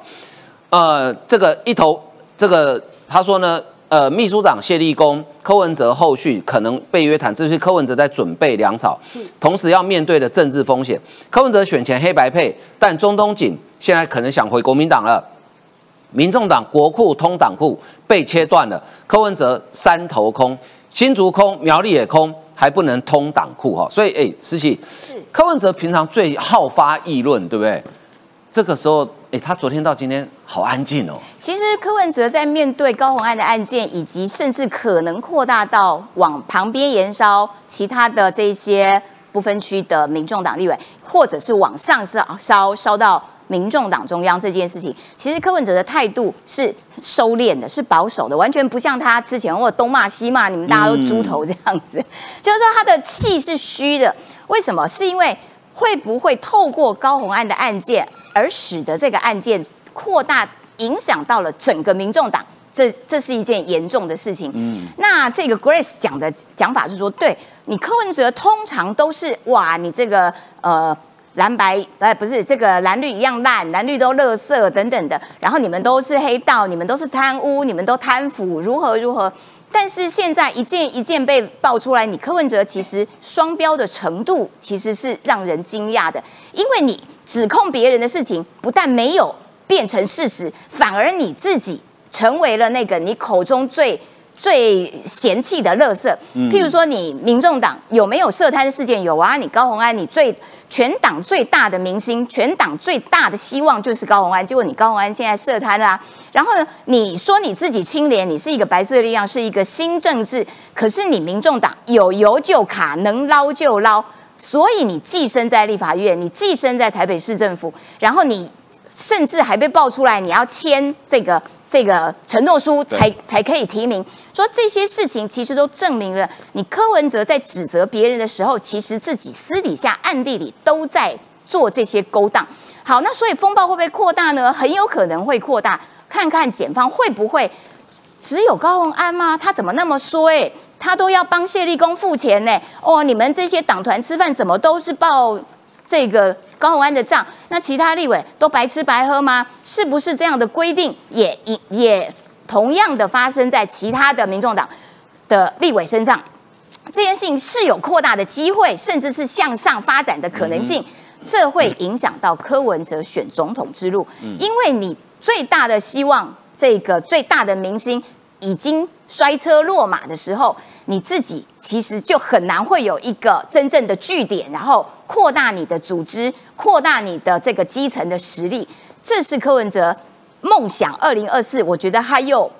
呃，这个一头，这个他说呢，呃，秘书长谢立功，柯文哲后续可能被约谈，这是柯文哲在准备粮草，同时要面对的政治风险。柯文哲选前黑白配，但中东锦现在可能想回国民党了。民众党国库通党库被切断了，柯文哲三头空，新竹空，苗栗也空。还不能通党库哈，所以哎，思琪，柯文哲平常最好发议论，对不对？这个时候他昨天到今天好安静哦。其实柯文哲在面对高虹安的案件，以及甚至可能扩大到往旁边延烧其他的这些不分区的民众党立委，或者是往上烧烧烧到民众党中央这件事情，其实柯文哲的态度是收敛的，是保守的，完全不像他之前或东骂西骂，你们大家都猪头这样子。就是说他的气是虚的，为什么？是因为会不会透过高红案的案件？而使得这个案件扩大，影响到了整个民众党，这这是一件严重的事情。嗯，那这个 Grace 讲的讲法是说，对你柯文哲通常都是哇，你这个呃蓝白呃不是这个蓝绿一样烂，蓝绿都垃圾等等的，然后你们都是黑道，你们都是贪污，你们都贪腐，如何如何。但是现在一件一件被爆出来，你柯文哲其实双标的程度其实是让人惊讶的，因为你指控别人的事情不但没有变成事实，反而你自己成为了那个你口中最。最嫌弃的垃圾，譬如说你民众党有没有涉贪事件？有啊，你高鸿安，你最全党最大的明星，全党最大的希望就是高鸿安。结果你高鸿安现在涉贪啊，然后呢，你说你自己清廉，你是一个白色力量，是一个新政治，可是你民众党有油就卡，能捞就捞，所以你寄生在立法院，你寄生在台北市政府，然后你甚至还被爆出来你要签这个。这个承诺书才才可以提名，说这些事情其实都证明了，你柯文哲在指责别人的时候，其实自己私底下暗地里都在做这些勾当。好，那所以风暴会不会扩大呢？很有可能会扩大，看看检方会不会只有高鸿安吗？他怎么那么说？哎？他都要帮谢立功付钱呢？哦，你们这些党团吃饭怎么都是报？这个高鸿安的账，那其他立委都白吃白喝吗？是不是这样的规定也也也同样的发生在其他的民众党的立委身上？这件事情是有扩大的机会，甚至是向上发展的可能性。这会影响到柯文哲选总统之路，因为你最大的希望，这个最大的明星已经摔车落马的时候，你自己其实就很难会有一个真正的据点，然后。扩大你的组织，扩大你的这个基层的实力，这是柯文哲梦想。二零二四，我觉得他又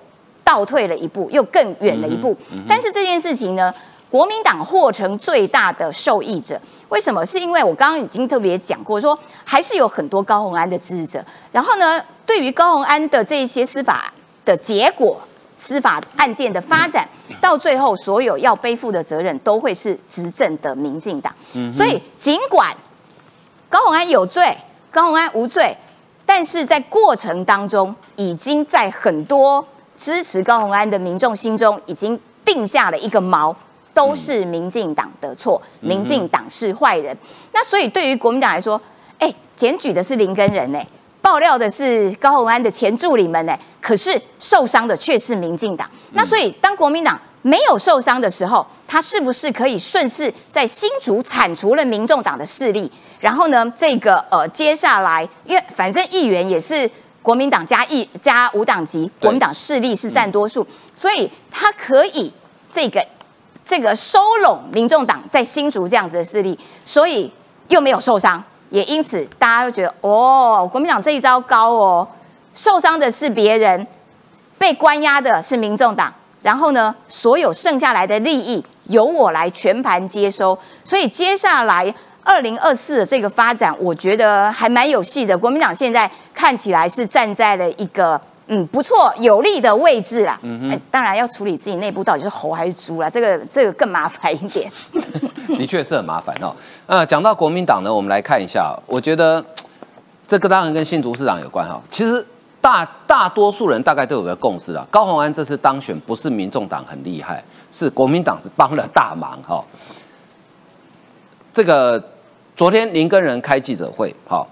倒退了一步，又更远了一步。但是这件事情呢，国民党获成最大的受益者，为什么？是因为我刚刚已经特别讲过，说还是有很多高鸿安的支持者。然后呢，对于高鸿安的这些司法的结果。司法案件的发展，到最后所有要背负的责任都会是执政的民进党。所以，尽管高鸿安有罪，高鸿安无罪，但是在过程当中，已经在很多支持高鸿安的民众心中，已经定下了一个锚，都是民进党的错，民进党是坏人。那所以，对于国民党来说，哎，检举的是林根人呢？爆料的是高鸿安的前助理们呢，可是受伤的却是民进党。那所以当国民党没有受伤的时候，他是不是可以顺势在新竹铲除了民众党的势力？然后呢，这个呃接下来，因为反正议员也是国民党加一加无党籍，国民党势力是占多数，所以他可以这个这个收拢民众党在新竹这样子的势力，所以又没有受伤。也因此，大家都觉得哦，国民党这一招高哦，受伤的是别人，被关押的是民众党，然后呢，所有剩下来的利益由我来全盘接收。所以接下来二零二四的这个发展，我觉得还蛮有戏的。国民党现在看起来是站在了一个。嗯，不错，有利的位置啦。嗯哼，当然要处理自己内部到底是猴还是猪啦，这个这个更麻烦一点。*laughs* 的确是很麻烦哦。呃，讲到国民党呢，我们来看一下，我觉得 *tsk* 这个当然跟新竹市长有关哈。其实大大多数人大概都有个共识啊，高鸿安这次当选不是民众党很厉害，是国民党是帮了大忙哈。这个昨天林根人开记者会，好。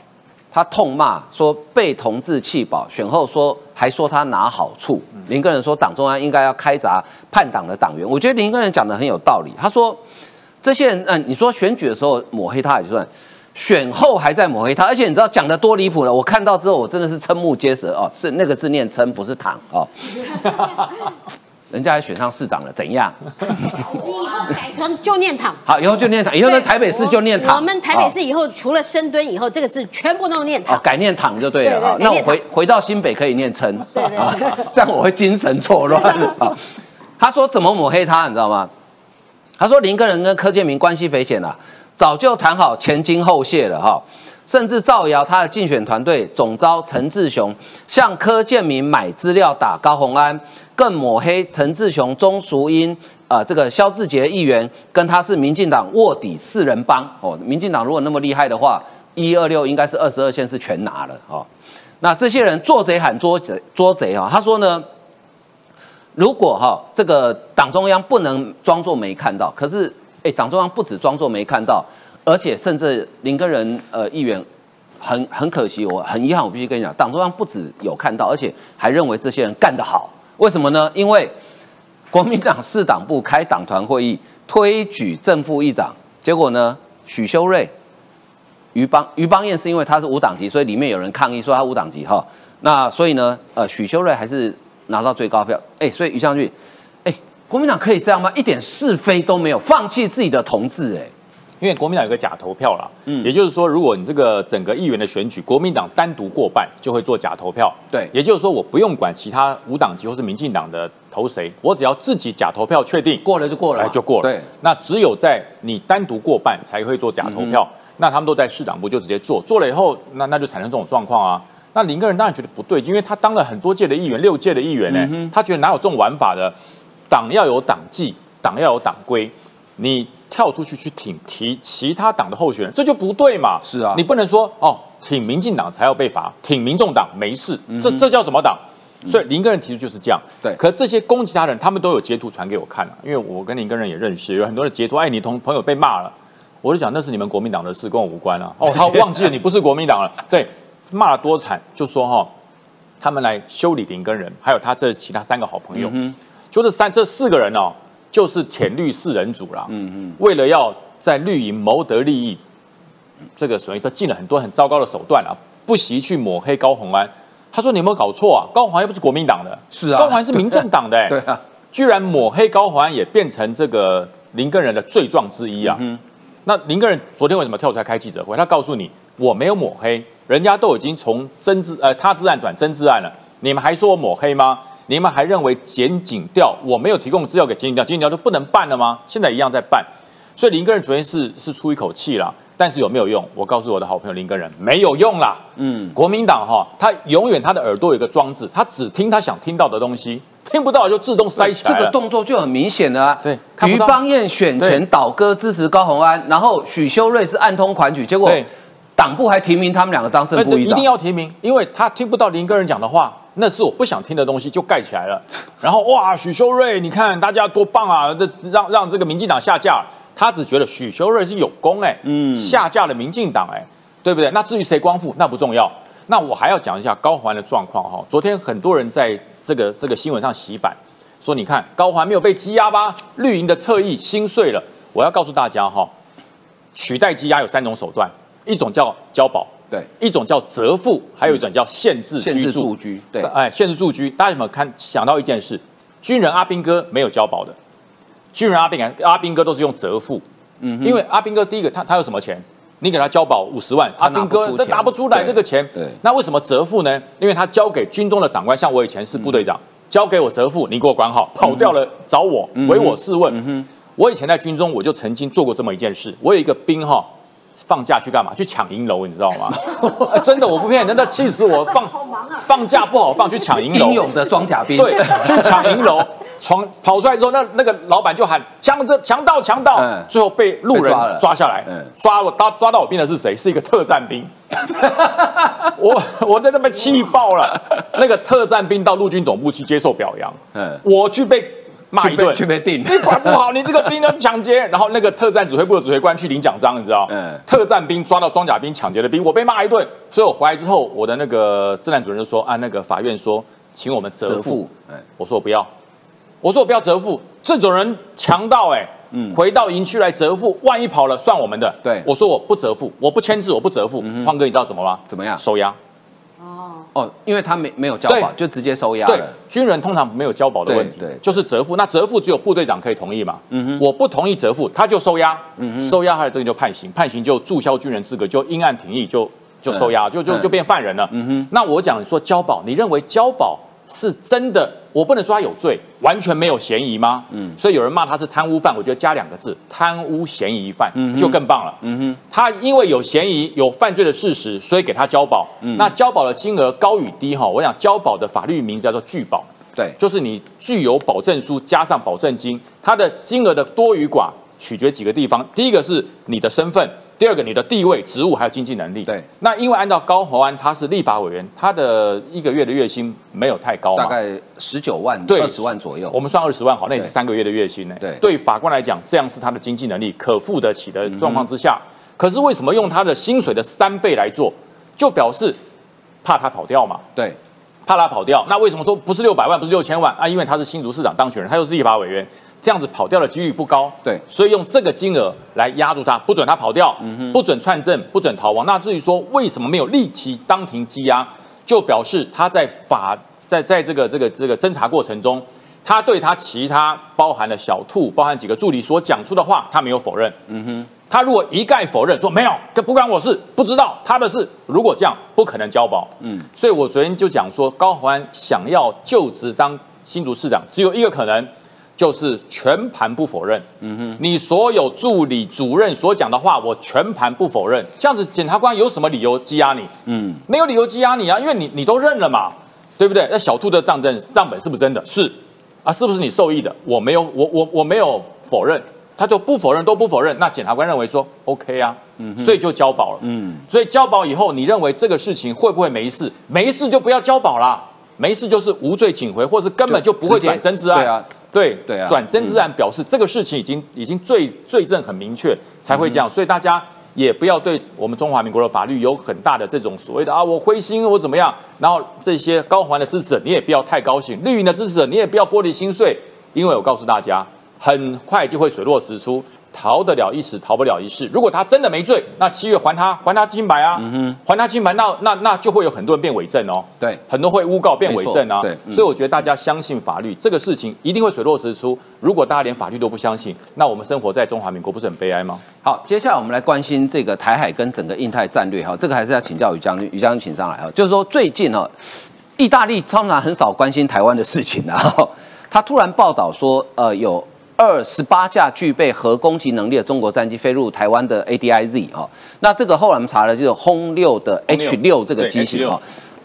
他痛骂说被同志气饱，选后说还说他拿好处。林根人说党中央应该要开闸叛党的党员，我觉得林根人讲的很有道理。他说这些人，嗯，你说选举的时候抹黑他也就算，选后还在抹黑他，而且你知道讲的多离谱呢？我看到之后我真的是瞠目结舌哦，是那个字念瞠，不是躺哦。*laughs* 人家还选上市长了，怎样？你以后改成就念堂。好，以后就念堂，以后在台北市就念堂。我们台北市以后除了深蹲以后，这个字全部都念堂。哦，改念堂就对了哈。那我回回到新北可以念称，对对，*laughs* 这样我会精神错乱 *laughs* 啊。他说怎么抹黑他，你知道吗？他说林根人跟柯建明关系匪浅了，早就谈好前金后谢了哈。甚至造谣他的竞选团队总招陈志雄向柯建明买资料打高红安，更抹黑陈志雄、钟淑英、呃这个肖志杰议员跟他是民进党卧底四人帮哦。民进党如果那么厉害的话，一二六应该是二十二县是全拿了哦。那这些人做贼喊捉贼捉贼哈，他说呢，如果哈这个党中央不能装作没看到，可是哎党中央不止装作没看到。而且甚至林根人呃议员很很可惜，我很遗憾，我必须跟你讲，党中央不止有看到，而且还认为这些人干得好。为什么呢？因为国民党四党部开党团会议，推举正副议长，结果呢，许修睿、于邦于邦彦是因为他是无党籍，所以里面有人抗议说他无党籍哈。那所以呢，呃，许修睿还是拿到最高票。哎，所以于将军，哎，国民党可以这样吗？一点是非都没有，放弃自己的同志，哎。因为国民党有个假投票啦，嗯，也就是说，如果你这个整个议员的选举，国民党单独过半，就会做假投票，对，也就是说，我不用管其他无党籍或是民进党的投谁，我只要自己假投票确定过了就过了，就过了。对，那只有在你单独过半才会做假投票，那他们都在市党部就直接做，做了以后，那那就产生这种状况啊。那林个人当然觉得不对，因为他当了很多届的议员，六届的议员呢，他觉得哪有这种玩法的？党要有党纪，党要有党规，你。跳出去去挺提其他党的候选人，这就不对嘛？是啊，你不能说哦，挺民进党才要被罚，挺民众党没事，这这叫什么党？所以林根人提出就是这样。对，可这些攻击他人，他们都有截图传给我看了，因为我跟林根人也认识，有很多人截图，哎，你同朋友被骂了，我就讲那是你们国民党的事，跟我无关啊。哦，他忘记了你不是国民党了。*laughs* 对，骂了多惨，就说哈，他们来修理林根人，还有他这其他三个好朋友，就这三这四个人哦。就是舔绿四人组啦，嗯嗯，为了要在绿营谋得利益，这个所以说进了很多很糟糕的手段啊，不惜去抹黑高鸿安。他说你有没有搞错啊？高鸿安又不是国民党的，是啊，高鸿安是民众党的，*laughs* 对啊，居然抹黑高鸿安也变成这个林根人的罪状之一啊。那林根人昨天为什么跳出来开记者会？他告诉你我没有抹黑，人家都已经从真治呃他治案转真治案了，你们还说我抹黑吗？你们还认为检警调我没有提供资料给检警调，检警调就不能办了吗？现在一样在办，所以林根人昨天是是出一口气了，但是有没有用？我告诉我的好朋友林根人，没有用啦。嗯，国民党哈，他永远他的耳朵有个装置，他只听他想听到的东西，听不到就自动塞起来这个动作就很明显了。对，于邦彦选前倒戈支持高鸿安，然后许修睿是暗通款曲，结果党部还提名他们两个当正副议长，一定要提名，因为他听不到林根人讲的话。那是我不想听的东西，就盖起来了。然后哇，许修睿，你看大家多棒啊！这让让这个民进党下架，他只觉得许修睿是有功哎，嗯，下架了民进党哎，对不对？那至于谁光复，那不重要。那我还要讲一下高环的状况哈。昨天很多人在这个这个新闻上洗版，说你看高环没有被羁押吧？绿营的侧翼心碎了。我要告诉大家哈，取代羁押有三种手段，一种叫交保。对，一种叫折付，还有一种叫限制居住居。对，哎，限制住居，大家有没有看想到一件事？军人阿兵哥没有交保的，军人阿兵阿兵哥都是用折付。嗯，因为阿兵哥第一个他他有什么钱？你给他交保五十万，阿兵哥他拿不出来这个钱。对，那为什么折付呢？因为他交给军中的长官，像我以前是部队长，交给我折付，你给我管好，跑掉了找我，唯我是问。我以前在军中，我就曾经做过这么一件事。我有一个兵哈。放假去干嘛？去抢银楼，你知道吗？*laughs* 真的，我不骗你，真的气死我！放放假不好放，去抢银楼。英勇的装甲兵，对，去抢银楼，闯跑出来之后，那那个老板就喊强这强盗强盗，最后被路人抓下来，抓我抓抓到我兵的是谁？是一个特战兵。*laughs* 我我在那边气爆了。那个特战兵到陆军总部去接受表扬，嗯，我去被。骂一顿，就被定。你管不好，你这个兵要抢劫，然后那个特战指挥部的指挥官去领奖章，你知道？嗯。特战兵抓到装甲兵抢劫的兵，我被骂一顿。所以我回来之后，我的那个侦探主任就说：“啊，那个法院说，请我们折付。”哎，我说我不要，我说我不要折付。这种人强盗，哎，嗯，回到营区来折付，万一跑了算我们的。对，我说我不折付，我不签字，我不折付。胖哥，你知道怎么吗？怎么样？收押。哦。哦，因为他没没有交保，就直接收押对了。，军人通常没有交保的问题，对对就是折付。那折付只有部队长可以同意嘛？嗯哼，我不同意折付，他就收押，嗯哼，收押他的这个就判刑，判刑就注销军人资格，就因案停役，就就收押，就就嗯就变犯人了。嗯哼，那我讲说交保，你认为交保是真的？我不能说他有罪，完全没有嫌疑吗？嗯，所以有人骂他是贪污犯，我觉得加两个字，贪污嫌疑犯，就更棒了。嗯哼，他因为有嫌疑、有犯罪的事实，所以给他交保。嗯那交保的金额高与低哈，我想交保的法律名字叫做拒保。对，就是你具有保证书加上保证金，它的金额的多与寡取决几个地方。第一个是你的身份，第二个你的地位、职务还有经济能力。对，那因为按照高宏安他是立法委员，他的一个月的月薪没有太高嘛，大概十九万、对二十万左右。我们算二十万好，那也是三个月的月薪呢。对对法官来讲，这样是他的经济能力可付得起的状况之下。嗯可是为什么用他的薪水的三倍来做，就表示怕他跑掉嘛？对，怕他跑掉。那为什么说不是六百万，不是六千万啊？因为他是新竹市长当选人，他又是立法委员，这样子跑掉的几率不高。对所以用这个金额来压住他，不准他跑掉，嗯不准串证，不准逃亡。那至于说为什么没有立即当庭羁押，就表示他在法在在这个这个这个侦查过程中。他对他其他包含了小兔，包含几个助理所讲出的话，他没有否认。嗯哼，他如果一概否认说没有，这不关我事，不知道他的事，如果这样不可能交保。嗯，所以我昨天就讲说，高虹安想要就职当新竹市长，只有一个可能，就是全盘不否认。嗯哼，你所有助理、主任所讲的话，我全盘不否认。这样子，检察官有什么理由羁押你？嗯，没有理由羁押你啊，因为你你都认了嘛，对不对？那小兔的账证账本是不是真的？是啊，是不是你受益的？我没有，我我我没有否认，他就不否认都不否认。那检察官认为说 OK 啊，嗯所以就交保了。嗯，所以交保以后，你认为这个事情会不会没事？没事就不要交保啦，没事就是无罪请回，或是根本就不会转侦治案。对啊，对对啊转身自然表示这个事情已经已经罪罪证很明确，才会这样。所以大家也不要对我们中华民国的法律有很大的这种所谓的啊，我灰心我怎么样？然后这些高环的支持者，你也不要太高兴；绿营的支持者，你也不要玻璃心碎，因为我告诉大家，很快就会水落石出。逃得了一时，逃不了一世。如果他真的没罪，那七月还他，还他清白啊，还他清白，那那那就会有很多人变伪证哦。对很多会诬告变伪证啊。对嗯所以我觉得大家相信法律，这个事情一定会水落石出。如果大家连法律都不相信，那我们生活在中华民国不是很悲哀吗？好，接下来我们来关心这个台海跟整个印太战略哈，这个还是要请教于将军，于将军请上来哈，就是说最近哈，意大利通常很少关心台湾的事情啊，*laughs* 他突然报道说，呃，有二十八架具备核攻击能力的中国战机飞入台湾的 ADIZ 哦，那这个后来我们查了，就是轰六的 H 六这个机型 H6 哈。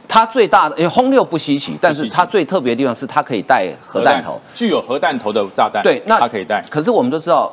它最大的，因为轰六不稀奇，但是它最特别的地方是它可以带核弹头。具有核弹头的炸弹，对，那它可以带。可是我们都知道，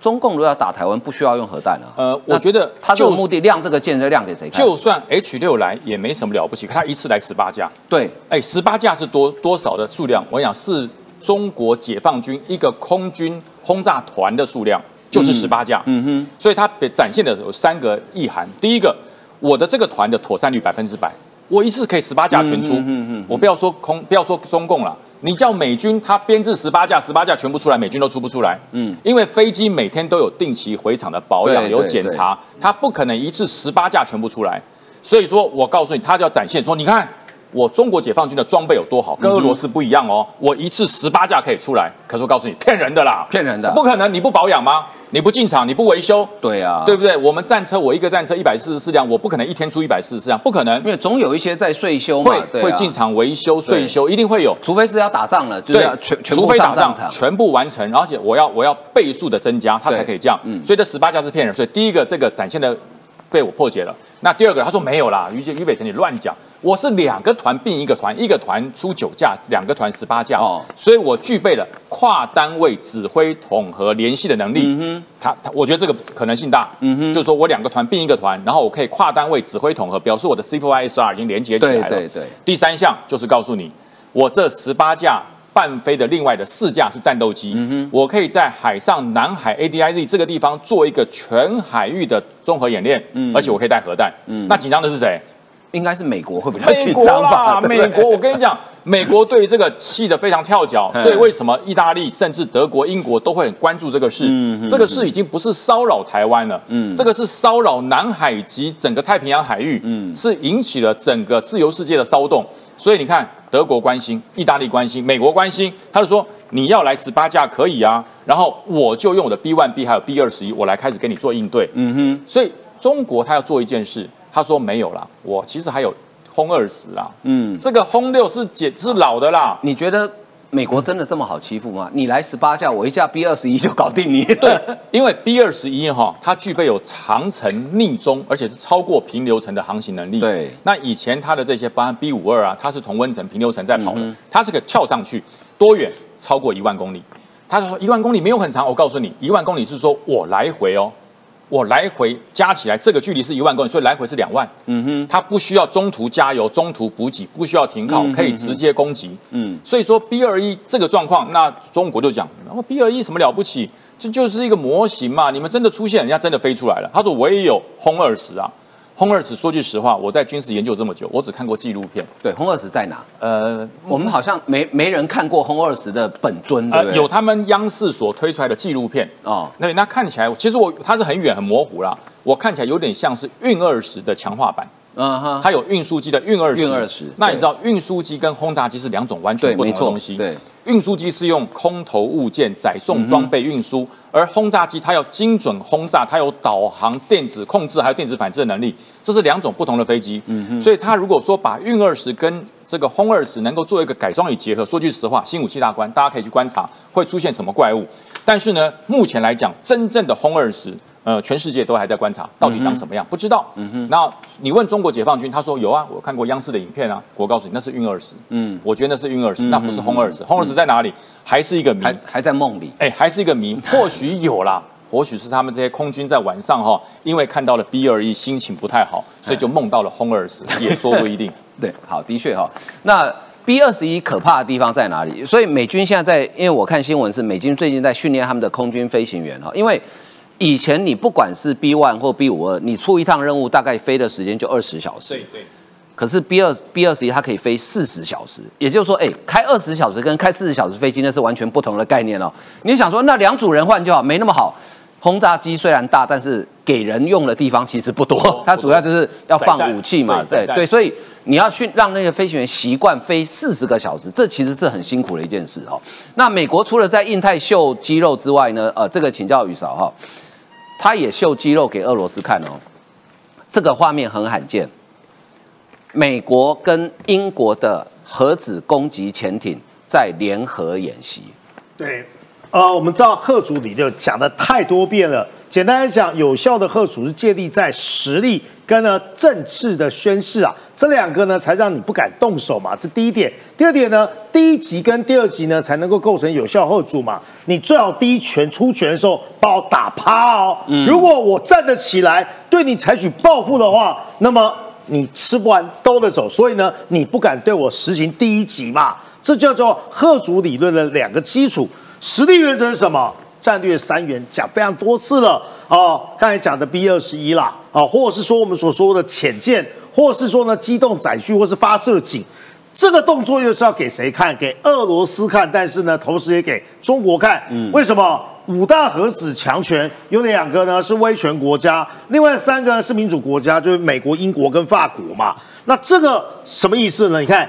中共如果要打台湾，不需要用核弹啊。呃，我觉得它这个就目的亮这个箭是亮给谁看？就算 H 六来也没什么了不起，可它一次来十八架，对，哎，十八架是多多少的数量？我想是中国解放军一个空军轰炸团的数量，就是十八架。嗯哼，所以它展现的有三个意涵。第一个，我的这个团的妥善率百分之百，我一次可以十八架全出。嗯嗯嗯嗯我不要说空，不要说中共了，你叫美军他编制十八架，十八架全部出来，美军都出不出来。嗯，因为飞机每天都有定期回厂的保养，有检查，他不可能一次十八架全部出来。所以说我告诉你，他就要展现说，你看。我中国解放军的装备有多好，跟俄罗斯不一样哦。我一次十八架可以出来，可是我告诉你，骗人的啦，骗人的不可能！你不保养吗？你不进厂，你不维修，对啊，对不对？我们战车，我一个战车一百四十四辆，我不可能一天出一百四十四辆，不可能因。为总有一些在税修嘛，会啊会进，场维修、税修，一定会有。除非是要打仗了，就是对要全全除部非打仗。全部完成，而且我要我要倍数的增加，它才可以这样。嗯所以这十八架是骗人。所以第一个这个展现的被我破解了。那第二个他说没有啦，于于北辰你乱讲，我是两个团并一个团，一个团出九架，两个团十八架。哦所以我具备了跨单位指挥、统合、联系的能力。嗯哼，他他我觉得这个可能性大。嗯哼，就是说我两个团并一个团，然后我可以跨单位指挥统合，表示我的 C4ISR 已经连接起来了。对对对第三项就是告诉你，我这十八架半飞的另外的四架是战斗机，我可以在海上南海 ADIZ 这个地方做一个全海域的综合演练，而且我可以带核弹。嗯那紧张的是谁？应该是美国会比较美紧，张吧？美国，我跟你讲，美国对于这个气得非常跳脚，嗯所以为什么意大利甚至德国、英国都会很关注这个事？嗯这个事已经不是骚扰台湾了，嗯这个是骚扰南海及整个太平洋海域，嗯是引起了整个自由世界的骚动。所以你看，德国关心，意大利关心，美国关心，他就说你要来十八架可以啊，然后我就用我的 B one B 还有 B 二十一，我来开始跟你做应对。嗯哼，所以中国他要做一件事，他说没有啦，我其实还有轰二十啦，嗯，这个轰六是解是老的啦。你觉得美国真的这么好欺负吗？你来十八架，我一架 B 二十一就搞定你。对，因为 B 二十一哈，它具备有长程逆中，而且是超过平流层的航行能力。对，那以前它的这些，班 B 五二啊，它是同温层、平流层在跑的，嗯它是个跳上去，多远？超过一万公里。他说一万公里没有很长，我告诉你，一万公里是说我来回哦，我来回加起来这个距离是一万公里，所以来回是两万。嗯哼，它不需要中途加油、中途补给，不需要停靠嗯，可以直接攻击。嗯，所以说 B 二一这个状况，那中国就讲，哦 B 二一什么了不起？这就是一个模型嘛，你们真的出现，人家真的飞出来了。他说我也有轰二十啊，轰二十。说句实话，我在军事研究这么久，我只看过纪录片。对，轰二十在哪？呃，我们好像没没人看过轰二十的本尊，对不呃，对？有他们央视所推出来的纪录片哦，那那看起来，其实我它是很远很模糊啦，我看起来有点像是运二十的强化版。嗯哼，它有运输机的运二十，运二十那你知道运输机跟轰炸机是两种完全不同的东西。对，运输机是用空投物件载送装备运输，而轰炸机它要精准轰炸，它有导航、电子控制还有电子反制的能力，这是两种不同的飞机。嗯所以它如果说把运二十跟这个轰二十能够做一个改装与结合，说句实话，新武器大关大家可以去观察会出现什么怪物。但是呢，目前来讲，真正的轰二十。呃，全世界都还在观察到底长什么样，不知道。嗯哼，那你问中国解放军，他说有啊，我看过央视的影片啊，我告诉你那是运二十，嗯，我觉得那是运二十，那不是轰二十，轰二十在哪里？还是一个谜，还还在梦里。哎，还是一个谜，或许有啦，或许是他们这些空军在晚上哈，因为看到了 B 二一，心情不太好，所以就梦到了轰二十，也说不一定。*laughs* 对，好，的确哈。那 B 二十一可怕的地方在哪里？所以美军现在在，因为我看新闻是美军最近在训练他们的空军飞行员哈，因为。以前你不管是 B one 或 B 五二，你出一趟任务大概飞的时间就二十小时。对对。可是 B 二 B 二十一它可以飞四十小时，也就是说，哎，开二十小时跟开四十小时飞机那是完全不同的概念哦。你想说，那两组人换就好，没那么好。轰炸机虽然大，但是给人用的地方其实不多，*laughs* 它主要就是要放武器嘛，对对，所以你要去让那个飞行员习惯飞四十个小时，这其实是很辛苦的一件事哦。那美国除了在印太秀肌肉之外呢，呃，这个请教宇嫂哈。他也秀肌肉给俄罗斯看哦，这个画面很罕见。美国跟英国的核子攻击潜艇在联合演习。对，呃，我们知道核主理论讲的太多遍了。简单来讲，有效的核主是建立在实力跟呢政治的宣誓啊，这两个呢才让你不敢动手嘛。这第一点。第二点呢，第一集跟第二集呢才能够构成有效核主嘛。你最好第一拳出拳的时候把我打趴哦。嗯、如果我站得起来对你采取报复的话，那么你吃不完兜着走。所以呢，你不敢对我实行第一集嘛。这叫做贺主理论的两个基础。实力原则是什么？战略三元讲非常多次了哦，刚才讲的 B 二十一啦，啊，或者是说我们所说的潜舰，或者是说呢机动载具，或是发射井，这个动作又是要给谁看？给俄罗斯看，但是呢，同时也给中国看。嗯，为什么？五大核子强权有两个呢是威权国家，另外三个呢是民主国家，就是美国、英国跟法国嘛。那这个什么意思呢？你看。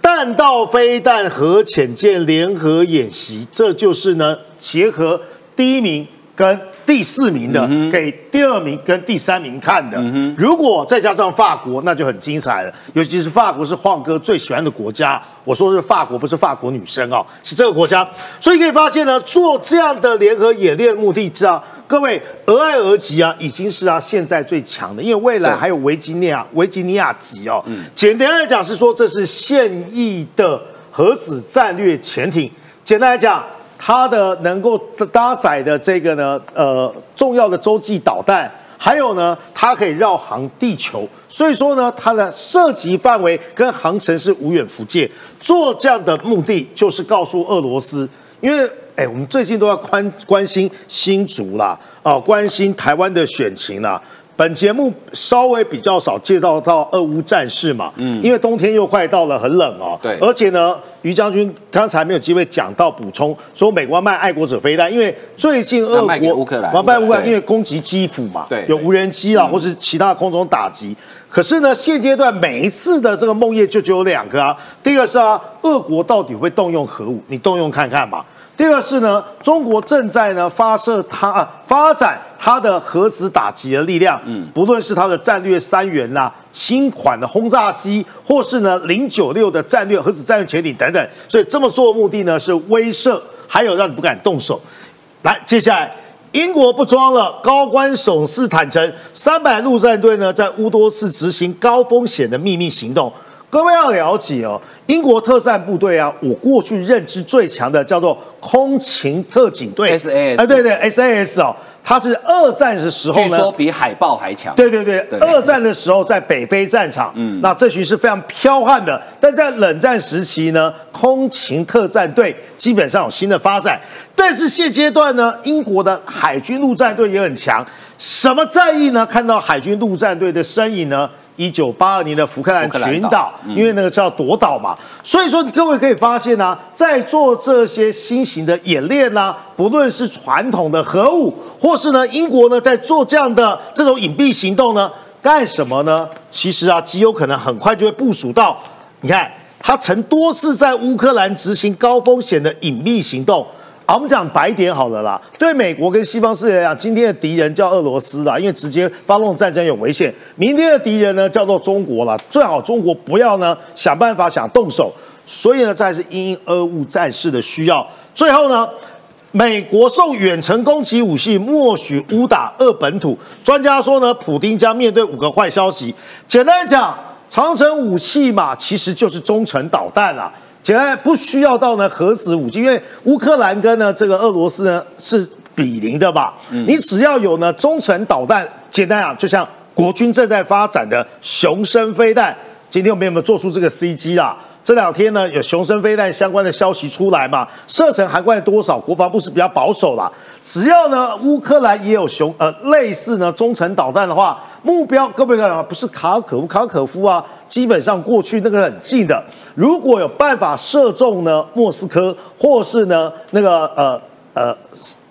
弹道飞弹核潜舰联合演习，这就是呢结合第一名跟第四名的，嗯、给第二名跟第三名看的。嗯、如果再加上法国，那就很精彩了。尤其是法国是晃哥最喜欢的国家。我说是法国，不是法国女生哦，是这个国家。所以可以发现呢，做这样的联合演练目的，知道各位俄亥俄级啊，已经是啊现在最强的，因为未来还有维吉尼亚维吉尼亚级哦。嗯、简单来讲是说，这是现役的核子战略潜艇。简单来讲。它的能够搭载的这个呢，呃，重要的洲际导弹，还有呢，它可以绕航地球，所以说呢，它的射击范围跟航程是无远弗届。做这样的目的，就是告诉俄罗斯，因为哎，我们最近都要关关心新竹啦，啊，关心台湾的选情啦。本节目稍微比较少介绍到俄乌战事嘛，嗯，因为冬天又快到了，很冷哦。对而且呢，于将军刚才没有机会讲到补充，说美国要卖爱国者飞弹，因为最近俄国乌克兰要卖乌克兰，因为攻击基辅嘛，对有无人机啊，或是其他空中打击。可是呢，现阶段每一次的这个梦魇就只有两个啊，第一个是啊，俄国到底会动用核武？你动用看看嘛。第二个是呢，中国正在呢发射它、啊、发展它的核子打击的力量，嗯，不论是它的战略三元啦、新款的轰炸机，或是呢零九六的战略核子战略潜艇等等，所以这么做的目的呢是威慑，还有让你不敢动手。来，接下来。英国不装了，高官首次坦诚，三百陆战队呢在乌多斯执行高风险的秘密行动。各位要了解哦，英国特战部队啊，我过去认知最强的叫做空勤特警队 SAS 哎，对对，SAS 哦，它是二战的时候呢，据说比海豹还强。对对对，对二战的时候在北非战场，嗯，那这群是非常彪悍的。但在冷战时期呢，空勤特战队基本上有新的发展。但是现阶段呢，英国的海军陆战队也很强。什么战役呢？看到海军陆战队的身影呢？一九八二年的福克兰群岛，因为那个叫夺岛嘛，所以说各位可以发现呢、在做这些新型的演练呢、不论是传统的核武，或是呢英国呢在做这样的这种隐蔽行动呢，干什么呢？其实啊，极有可能很快就会部署到，你看，他曾多次在乌克兰执行高风险的隐秘行动。我们讲白点好了啦。对美国跟西方世界来讲，今天的敌人叫俄罗斯啦，因为直接发动战争有危险。明天的敌人呢叫做中国啦，最好中国不要呢想办法想动手。所以呢，这是因俄乌战事的需要。最后呢，美国送远程攻击武器，默许乌打俄本土。专家说呢，普丁将面对五个坏消息。简单讲，长城武器嘛，其实就是中程导弹啦。简单不需要到呢核子武器，因为乌克兰跟呢这个俄罗斯呢是比邻的吧？你只要有呢中程导弹，简单啊，就像国军正在发展的雄升飞弹，今天我们有没有做出这个 CG 啦？这两天呢，有雄升飞弹相关的消息出来嘛？射程涵盖多少？国防部是比较保守啦。只要呢，乌克兰也有雄呃类似呢中程导弹的话，目标各位看啊，不是卡可夫，卡可夫啊，基本上过去那个很近的。如果有办法射中呢莫斯科，或是呢那个呃呃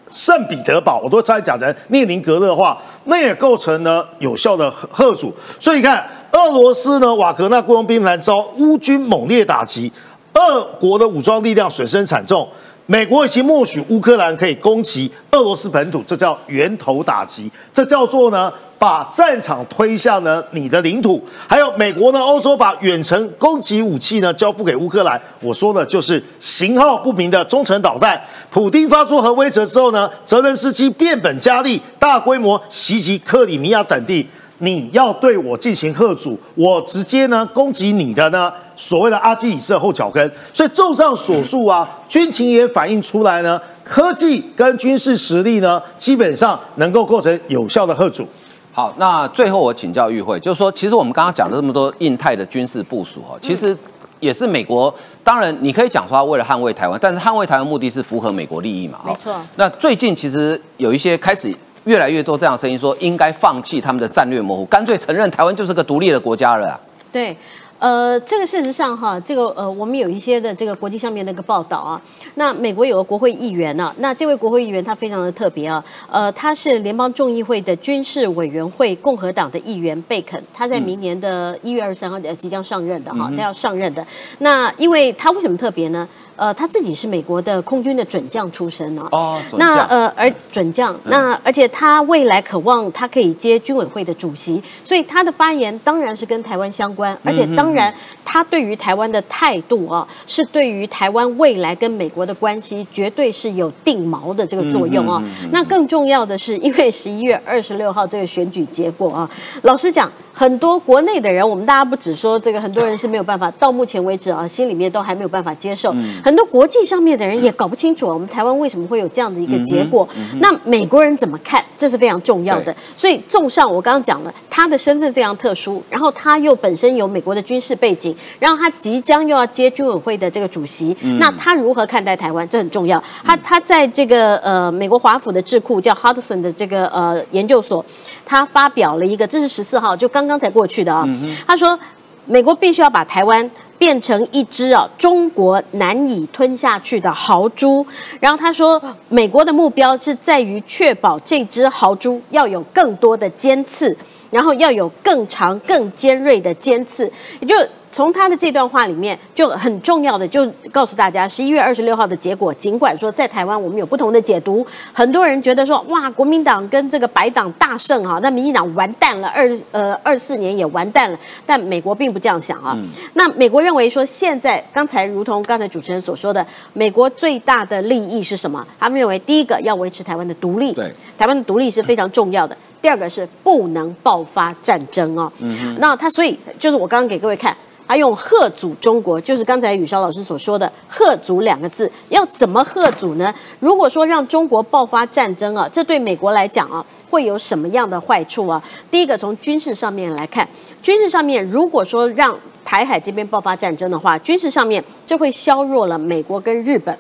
圣彼得堡，我都差点讲成列宁格勒的话，那也构成呢有效的贺贺阻。所以你看，俄罗斯呢瓦格纳雇佣兵团遭乌军猛烈打击，俄国的武装力量损失惨重。美国已经默许乌克兰可以攻击俄罗斯本土，这叫源头打击，这叫做呢把战场推向呢你的领土。还有美国呢，欧洲把远程攻击武器呢交付给乌克兰，我说的就是型号不明的中程导弹。普丁发出核威慑之后呢，泽连斯基变本加厉，大规模袭击克里米亚等地。你要对我进行贺阻，我直接呢攻击你的呢所谓的阿基里斯后脚跟。所以综上所述啊，军情也反映出来呢，科技跟军事实力呢，基本上能够构成有效的贺阻。好，那最后我请教玉慧，就是说，其实我们刚刚讲了这么多印太的军事部署哈，其实也是美国。当然，你可以讲说他为了捍卫台湾，但是捍卫台湾目的是符合美国利益嘛？没错。那最近其实有一些开始越来越多这样的声音，说应该放弃他们的战略模糊，干脆承认台湾就是个独立的国家了啊。对。呃，这个事实上哈，这个呃，我们有一些的这个国际上面的一个报道啊。那美国有个国会议员呢、那这位国会议员他非常的特别啊，呃，他是联邦众议会的军事委员会共和党的议员贝肯，他在明年的一月二十三号呃即将上任的哈，他要上任的。那因为他为什么特别呢？呃，他自己是美国的空军的准将出身呢、哦，那呃，而准将，那而且他未来渴望他可以接军委会的主席，所以他的发言当然是跟台湾相关，而且当然他对于台湾的态度啊，是对于台湾未来跟美国的关系绝对是有定锚的这个作用啊。那更重要的是，因为十一月二十六号这个选举结果啊，老实讲，很多国内的人，我们大家不只说这个，很多人是没有办法，到目前为止啊，心里面都还没有办法接受。很多国际上面的人也搞不清楚我们台湾为什么会有这样的一个结果。那美国人怎么看？这是非常重要的。所以，综上我刚刚讲了，他的身份非常特殊，然后他又本身有美国的军事背景，然后他即将又要接军委会的这个主席，那他如何看待台湾？这很重要。他他在这个呃美国华府的智库叫 Hudson 的这个呃研究所，他发表了一个，这是十四号，就刚刚才过去的啊、他说，美国必须要把台湾。变成一只啊中国难以吞下去的豪猪，然后他说，美国的目标是在于确保这只豪猪要有更多的尖刺，然后要有更长、更尖锐的尖刺，也就。从他的这段话里面，就很重要的就告诉大家，十一月二十六号的结果，尽管说在台湾我们有不同的解读，很多人觉得说哇，国民党跟这个白党大胜哈，那民进党完蛋了，二呃二四年也完蛋了，但美国并不这样想啊。那美国认为说，现在刚才如同刚才主持人所说的，美国最大的利益是什么？他们认为第一个要维持台湾的独立，对，台湾的独立是非常重要的。第二个是不能爆发战争哦。那他所以就是我刚刚给各位看。他用“贺阻中国”，就是刚才雨潇老师所说的“贺阻”两个字，要怎么贺阻呢？如果说让中国爆发战争啊，这对美国来讲啊，会有什么样的坏处啊？第一个，从军事上面来看，军事上面如果说让台海这边爆发战争的话，军事上面这会削弱了美国跟日本。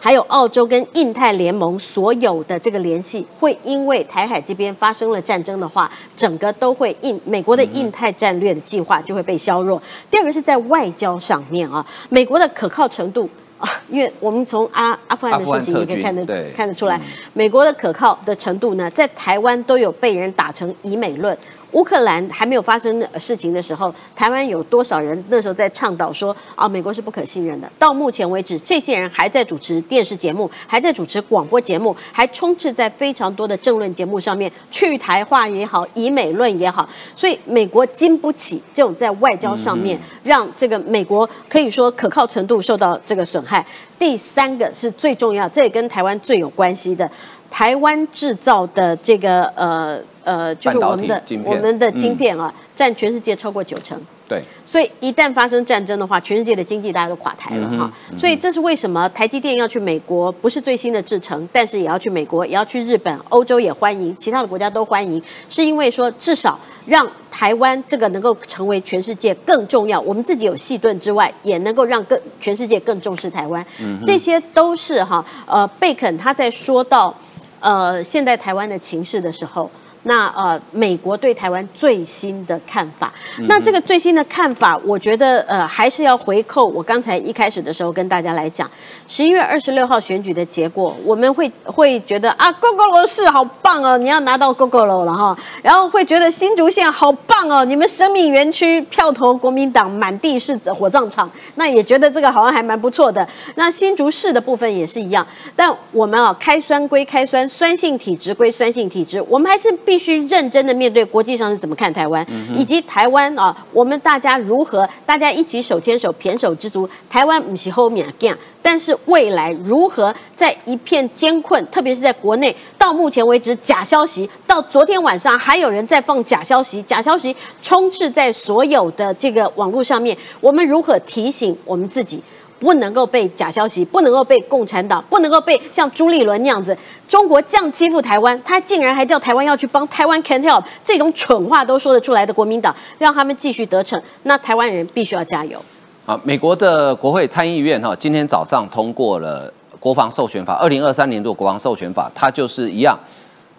还有澳洲跟印太联盟所有的这个联系，会因为台海这边发生了战争的话，整个都会印美国的印太战略的计划就会被削弱。第二个是在外交上面啊，美国的可靠程度。啊，*laughs* 因为我们从阿阿富汗的事情也可以看得对看得出来，美国的可靠的程度呢，在台湾都有被人打成以美论。乌克兰还没有发生事情的时候，台湾有多少人那时候在倡导说啊，美国是不可信任的？到目前为止，这些人还在主持电视节目，还在主持广播节目，还充斥在非常多的政论节目上面，去台化也好，以美论也好，所以美国经不起这种在外交上面让这个美国可以说可靠程度受到这个损害。第三个是最重要，这也跟台湾最有关系的，台湾制造的这个呃呃，就是我们的我们的晶片啊，占全世界超过九成。对，所以一旦发生战争的话，全世界的经济大家都垮台了哈。所以这是为什么台积电要去美国，不是最新的制程，但是也要去美国，也要去日本、欧洲也欢迎，其他的国家都欢迎，是因为说至少让台湾这个能够成为全世界更重要。我们自己有细盾之外，也能够让更全世界更重视台湾。嗯这些都是哈呃贝肯他在说到呃现在台湾的情势的时候。那呃，美国对台湾最新的看法，那这个最新的看法，我觉得呃，还是要回扣我刚才一开始的时候跟大家来讲，十一月二十六号选举的结果，我们会会觉得啊，，GO GO 楼市好棒哦，你要拿到勾勾楼了哈，然后会觉得新竹县好棒哦，你们生命园区票投国民党满地是火葬场，那也觉得这个好像还蛮不错的。那新竹市的部分也是一样，但我们啊，开酸归开酸，酸性体质归酸性体质，我们还是必须认真的面对国际上是怎么看台湾，以及台湾啊，我们大家如何大家一起手牵手，胼手知足，台湾不是后面干，但是未来如何在一片艰困，特别是在国内，到目前为止假消息，到昨天晚上还有人在放假消息，假消息充斥在所有的这个网络上面，我们如何提醒我们自己？不能够被假消息，不能够被共产党，不能够被像朱立伦那样子，中国这样欺负台湾，他竟然还叫台湾要去帮台湾 can help，这种蠢话都说得出来的国民党，让他们继续得逞，那台湾人必须要加油。好，美国的国会参议院哈，今天早上通过了国防授权法，二零二三年度国防授权法，它就是一样，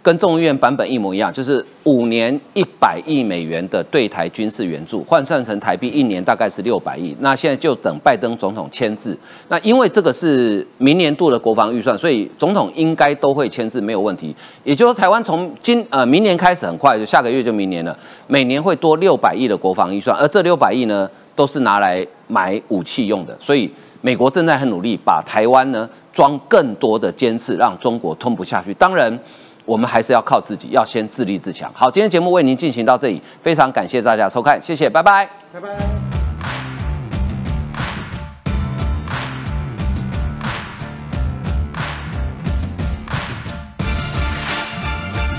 跟众议院版本一模一样，就是五年一百亿美元的对台军事援助，换算成台币一年大概是六百亿。那现在就等拜登总统签字。那因为这个是明年度的国防预算，所以总统应该都会签字，没有问题。也就是说，台湾从今呃明年开始很快，就下个月就明年了，每年会多六百亿的国防预算，而这六百亿呢，都是拿来买武器用的。所以美国正在很努力把台湾呢装更多的尖刺，让中国吞不下去。当然。我们还是要靠自己，要先自立自强。好，今天节目为您进行到这里，非常感谢大家收看，谢谢，拜拜，拜拜。